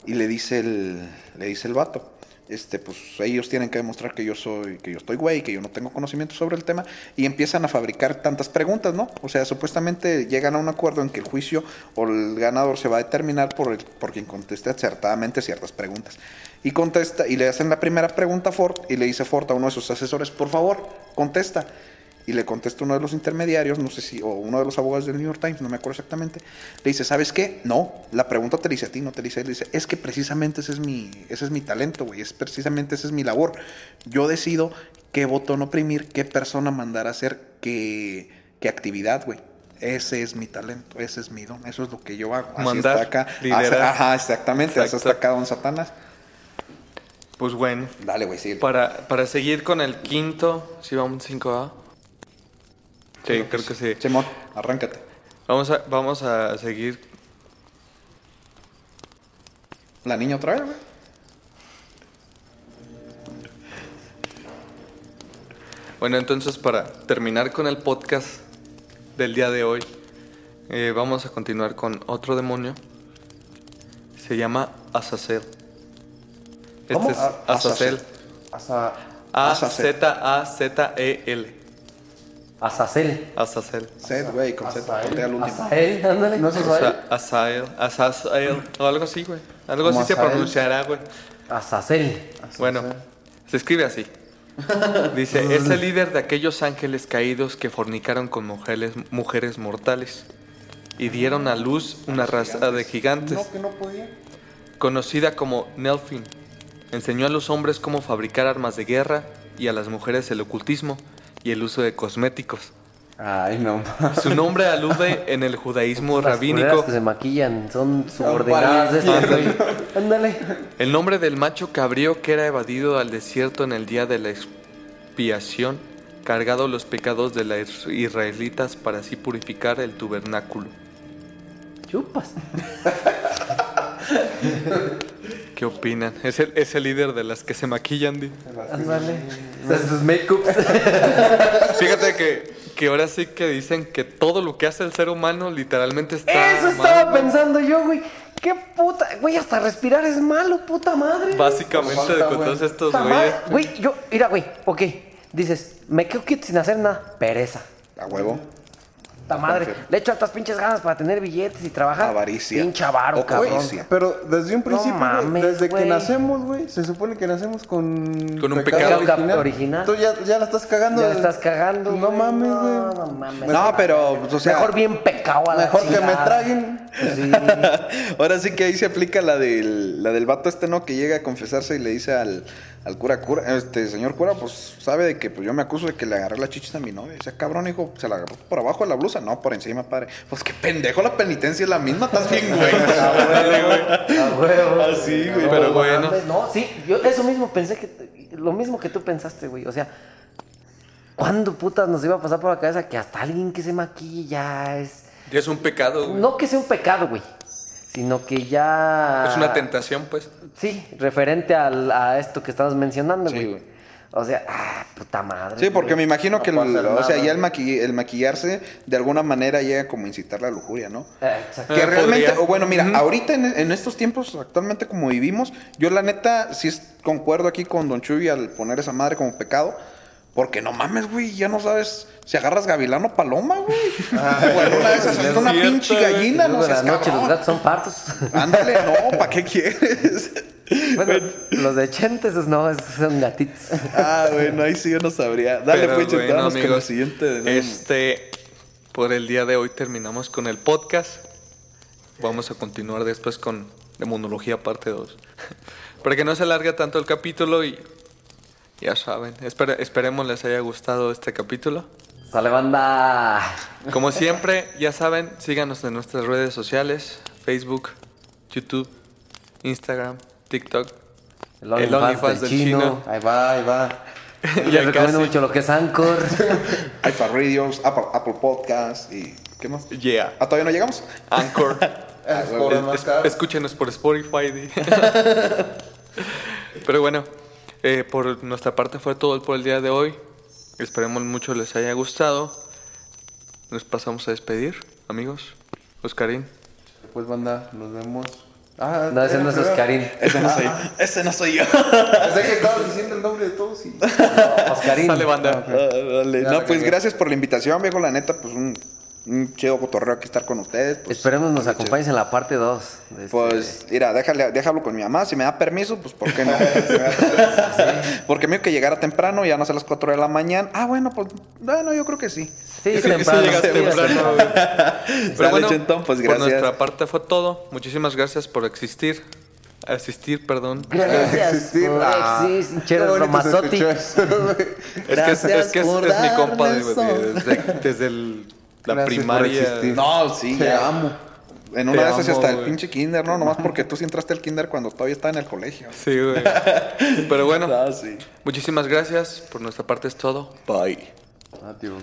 y le dice el, le dice el vato, este, pues ellos tienen que demostrar que yo soy, que yo estoy güey, que yo no tengo conocimiento sobre el tema y empiezan a fabricar tantas preguntas, ¿no? O sea, supuestamente llegan a un acuerdo en que el juicio o el ganador se va a determinar por, el, por quien conteste acertadamente ciertas preguntas. Y contesta, y le hacen la primera pregunta a Ford y le dice Ford a uno de sus asesores, por favor, contesta. Y le contesta uno de los intermediarios, no sé si, o uno de los abogados del New York Times, no me acuerdo exactamente. Le dice, ¿sabes qué? No, la pregunta te dice a ti, no te dice a él. Le dice, es que precisamente ese es mi, ese es mi talento, güey. Es precisamente esa es mi labor. Yo decido qué botón oprimir, qué persona mandar a hacer qué, qué actividad, güey. Ese es mi talento, ese es mi don, eso es lo que yo hago. Así Mandar, está acá. liderar. Ajá, exactamente, así está acá don Satanás. Pues bueno, Dale, güey, sí. para, para seguir con el quinto, si vamos 5A. Sí, creo que sí. Simón, arráncate. Vamos a, vamos a seguir. La niña otra vez, güey. Bueno, entonces para terminar con el podcast del día de hoy, eh, vamos a continuar con otro demonio. Se llama Azazel. Este ¿Cómo? es Azazel. Asa- A-Z-A-Z-E-L. Azazel. Azazel. Sed, güey, con Z. Al último. Azael, ándale. No es O Azael. Azazel, o algo así, güey. Algo así se pronunciará, güey. Azazel. Bueno, se escribe así. Dice, [LAUGHS] es el líder de aquellos ángeles caídos que fornicaron con mujeres, mujeres mortales y dieron a luz una raza de gigantes, No, que no podía. conocida como Nelfin. Enseñó a los hombres cómo fabricar armas de guerra y a las mujeres el ocultismo y el uso de cosméticos. Ay, no. Su nombre alude en el judaísmo Las rabínico. que se maquillan son subordinadas güey. Ándale. El nombre del macho cabrío que era evadido al desierto en el día de la expiación, cargado los pecados de los israelitas para así purificar el tabernáculo. Chupas. ¿Qué opinan? Es el, es el líder de las que se maquillan. Ándale. Sus make-ups. [LAUGHS] Fíjate que, que ahora sí que dicen que todo lo que hace el ser humano literalmente está. Eso mal, estaba ¿no? pensando yo, güey. Qué puta. Güey, hasta respirar es malo, puta madre. Básicamente Falta, de con güey. todos estos Puta güeyes. madre. Güey, yo. Mira, güey. Ok. Dices, me quedo quieto sin hacer nada. Pereza. A huevo. Puta madre. Le echo estas pinches ganas para tener billetes y trabajar. Avaricia. Pinche avaro, O cabrón. Pero desde un principio, güey, mames, desde que nacemos, güey, se supone que nacemos con... Con un pecado original. original. Tú ya, ya la estás cagando. Ya la estás cagando. No mames, No, güey. no mames. No, pero, pues, o sea, Mejor bien pecado a la Mejor que me traguen. Sí. [LAUGHS] ahora sí que ahí se aplica la del, la del vato este, ¿no? Que llega a confesarse y le dice al, al cura, cura, este señor cura, pues sabe de que pues yo me acuso de que le agarré la chichis a mi novia. Dice, cabrón, hijo, ¿se la agarró por abajo de la blusa? No, por encima, padre. Pues qué pendejo, la penitencia es la misma, estás bien, [LAUGHS] güey. A huevo. Así, güey. Pero No bueno. No, sí, yo eso mismo pensé que. Lo mismo que tú pensaste, güey. O sea, ¿cuándo putas nos iba a pasar por la cabeza que hasta alguien que se maquille ya es. Ya es un pecado, güey. No que sea un pecado, güey. Sino que ya. Es una tentación, pues. Sí, referente al- a esto que estabas mencionando, Sí, güey. güey. O sea, ah, puta madre. Sí, porque me imagino que, el- o sea, ya el, maqui- el maquillarse de alguna manera llega como a incitar la lujuria, ¿no? Eh, exacto. Que Ah, realmente, podría. o bueno, mira, ahorita en, en estos tiempos, actualmente como vivimos, yo la neta sí es- concuerdo aquí con Don Chuy al poner esa madre como pecado, porque no mames, güey, ya no sabes si agarras gavilano o paloma, güey. [LAUGHS] bueno, una de esas es es una cierto, pinche gallina, no seas noche los gatos son partos. [LAUGHS] Ándale, no, ¿para qué quieres? [LAUGHS] bueno, los de Chentes esos no, esos son gatitos. ah, bueno, ahí sí yo no sabría. Dale, pues, bueno, con el siguiente. Este, por el día de hoy terminamos con el podcast. Vamos a continuar después con Demonología parte 2. Para que no se alargue tanto el capítulo y ya saben, espere- esperemos les haya gustado este capítulo. Sale banda. Como siempre, ya saben, síganos en nuestras redes sociales, Facebook, YouTube, Instagram, TikTok. El OnlyFans del chino. Ahí va, ahí va. [LAUGHS] Les recomiendo casi. mucho lo que es Anchor. [LAUGHS] iPad Radios, Apple, Apple Podcast y... ¿Qué más? Yeah. ¿Ah, todavía no llegamos? Anchor. [LAUGHS] Caro. escúchenos por Spotify. Pero bueno, eh, por nuestra parte fue todo por el día de hoy. Esperemos mucho les haya gustado. Nos pasamos a despedir, amigos. Oscarín. Pues banda, nos vemos. Ah, No, ese no es Oscarín. [LAUGHS] [LAUGHS] Ese no soy yo. Ese no soy yo. Pensé que estabas diciendo el nombre de todos y... [LAUGHS] Oscarín. Sale banda. Ah, dale. Ya No, pues gracias por la invitación, viejo. La neta, pues un, un chido cotorreo aquí estar con ustedes. Pues, Esperemos nos chido. acompañes en la parte 2. Pues, mira, déjale, déjalo con mi mamá. Si me da permiso, pues, ¿por qué no? [LAUGHS] [LAUGHS] Porque mío que llegara temprano, ya no sé las 4 de la mañana. Ah, bueno, pues, bueno, yo creo que sí. Sí, Sí, sí temprano. sí. [LAUGHS] Pero Sale, bueno, Chentón, pues, por nuestra parte fue todo. Muchísimas gracias por existir. Asistir, perdón. Gracias Existir. por Ah, Chero. Es que es, que es, mi compa desde el- la Gracias primaria. No, sí. Te ya. amo. En Te una de esas amo, hasta el pinche kinder, ¿no? Nomás porque tú sí entraste al kinder cuando todavía estaba en el colegio. Sí, güey. [LAUGHS] Pero bueno, Ah, sí. muchísimas gracias. Por nuestra parte es todo. Bye. Adiós.